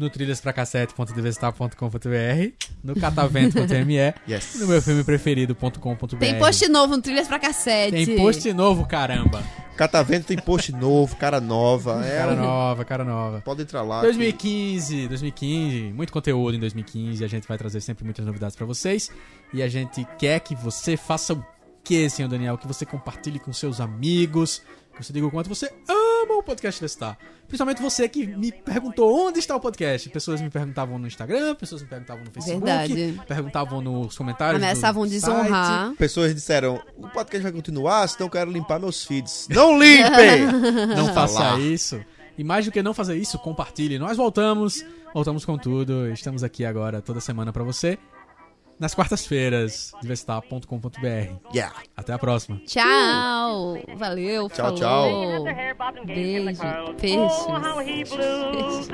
no trilhaspracassete.diversital.com.br, no catavento.me Yes. e no meu filme preferido.com.br. Tem post novo no Trilhas pra Cassete. Tem post novo, caramba. Catavento tem post novo, cara nova. É, Cara um- nova, cara nova. Pode entrar lá. que- 2015, 2015, muito conteúdo em 2015. A gente vai trazer sempre muitas novidades pra vocês. E a gente quer que você faça o que, senhor Daniel? Que você compartilhe com seus amigos. Você diga o quanto você ama o podcast Testar. Principalmente você que me perguntou onde está o podcast. Pessoas me perguntavam no Instagram, pessoas me perguntavam no Facebook. Verdade. Perguntavam nos comentários. do Ameaçavam site. desonrar. Pessoas disseram, o podcast vai continuar, senão eu quero limpar meus feeds. Não limpe! Não faça isso. E mais do que não fazer isso, compartilhe. Nós voltamos, voltamos com tudo. Estamos aqui agora toda semana pra você. Nas quartas-feiras, diversitar.com.br. Yeah. Até a próxima. Tchau. Valeu. Tchau, falou. Beijo. Beijo. Peixes.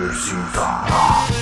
是心大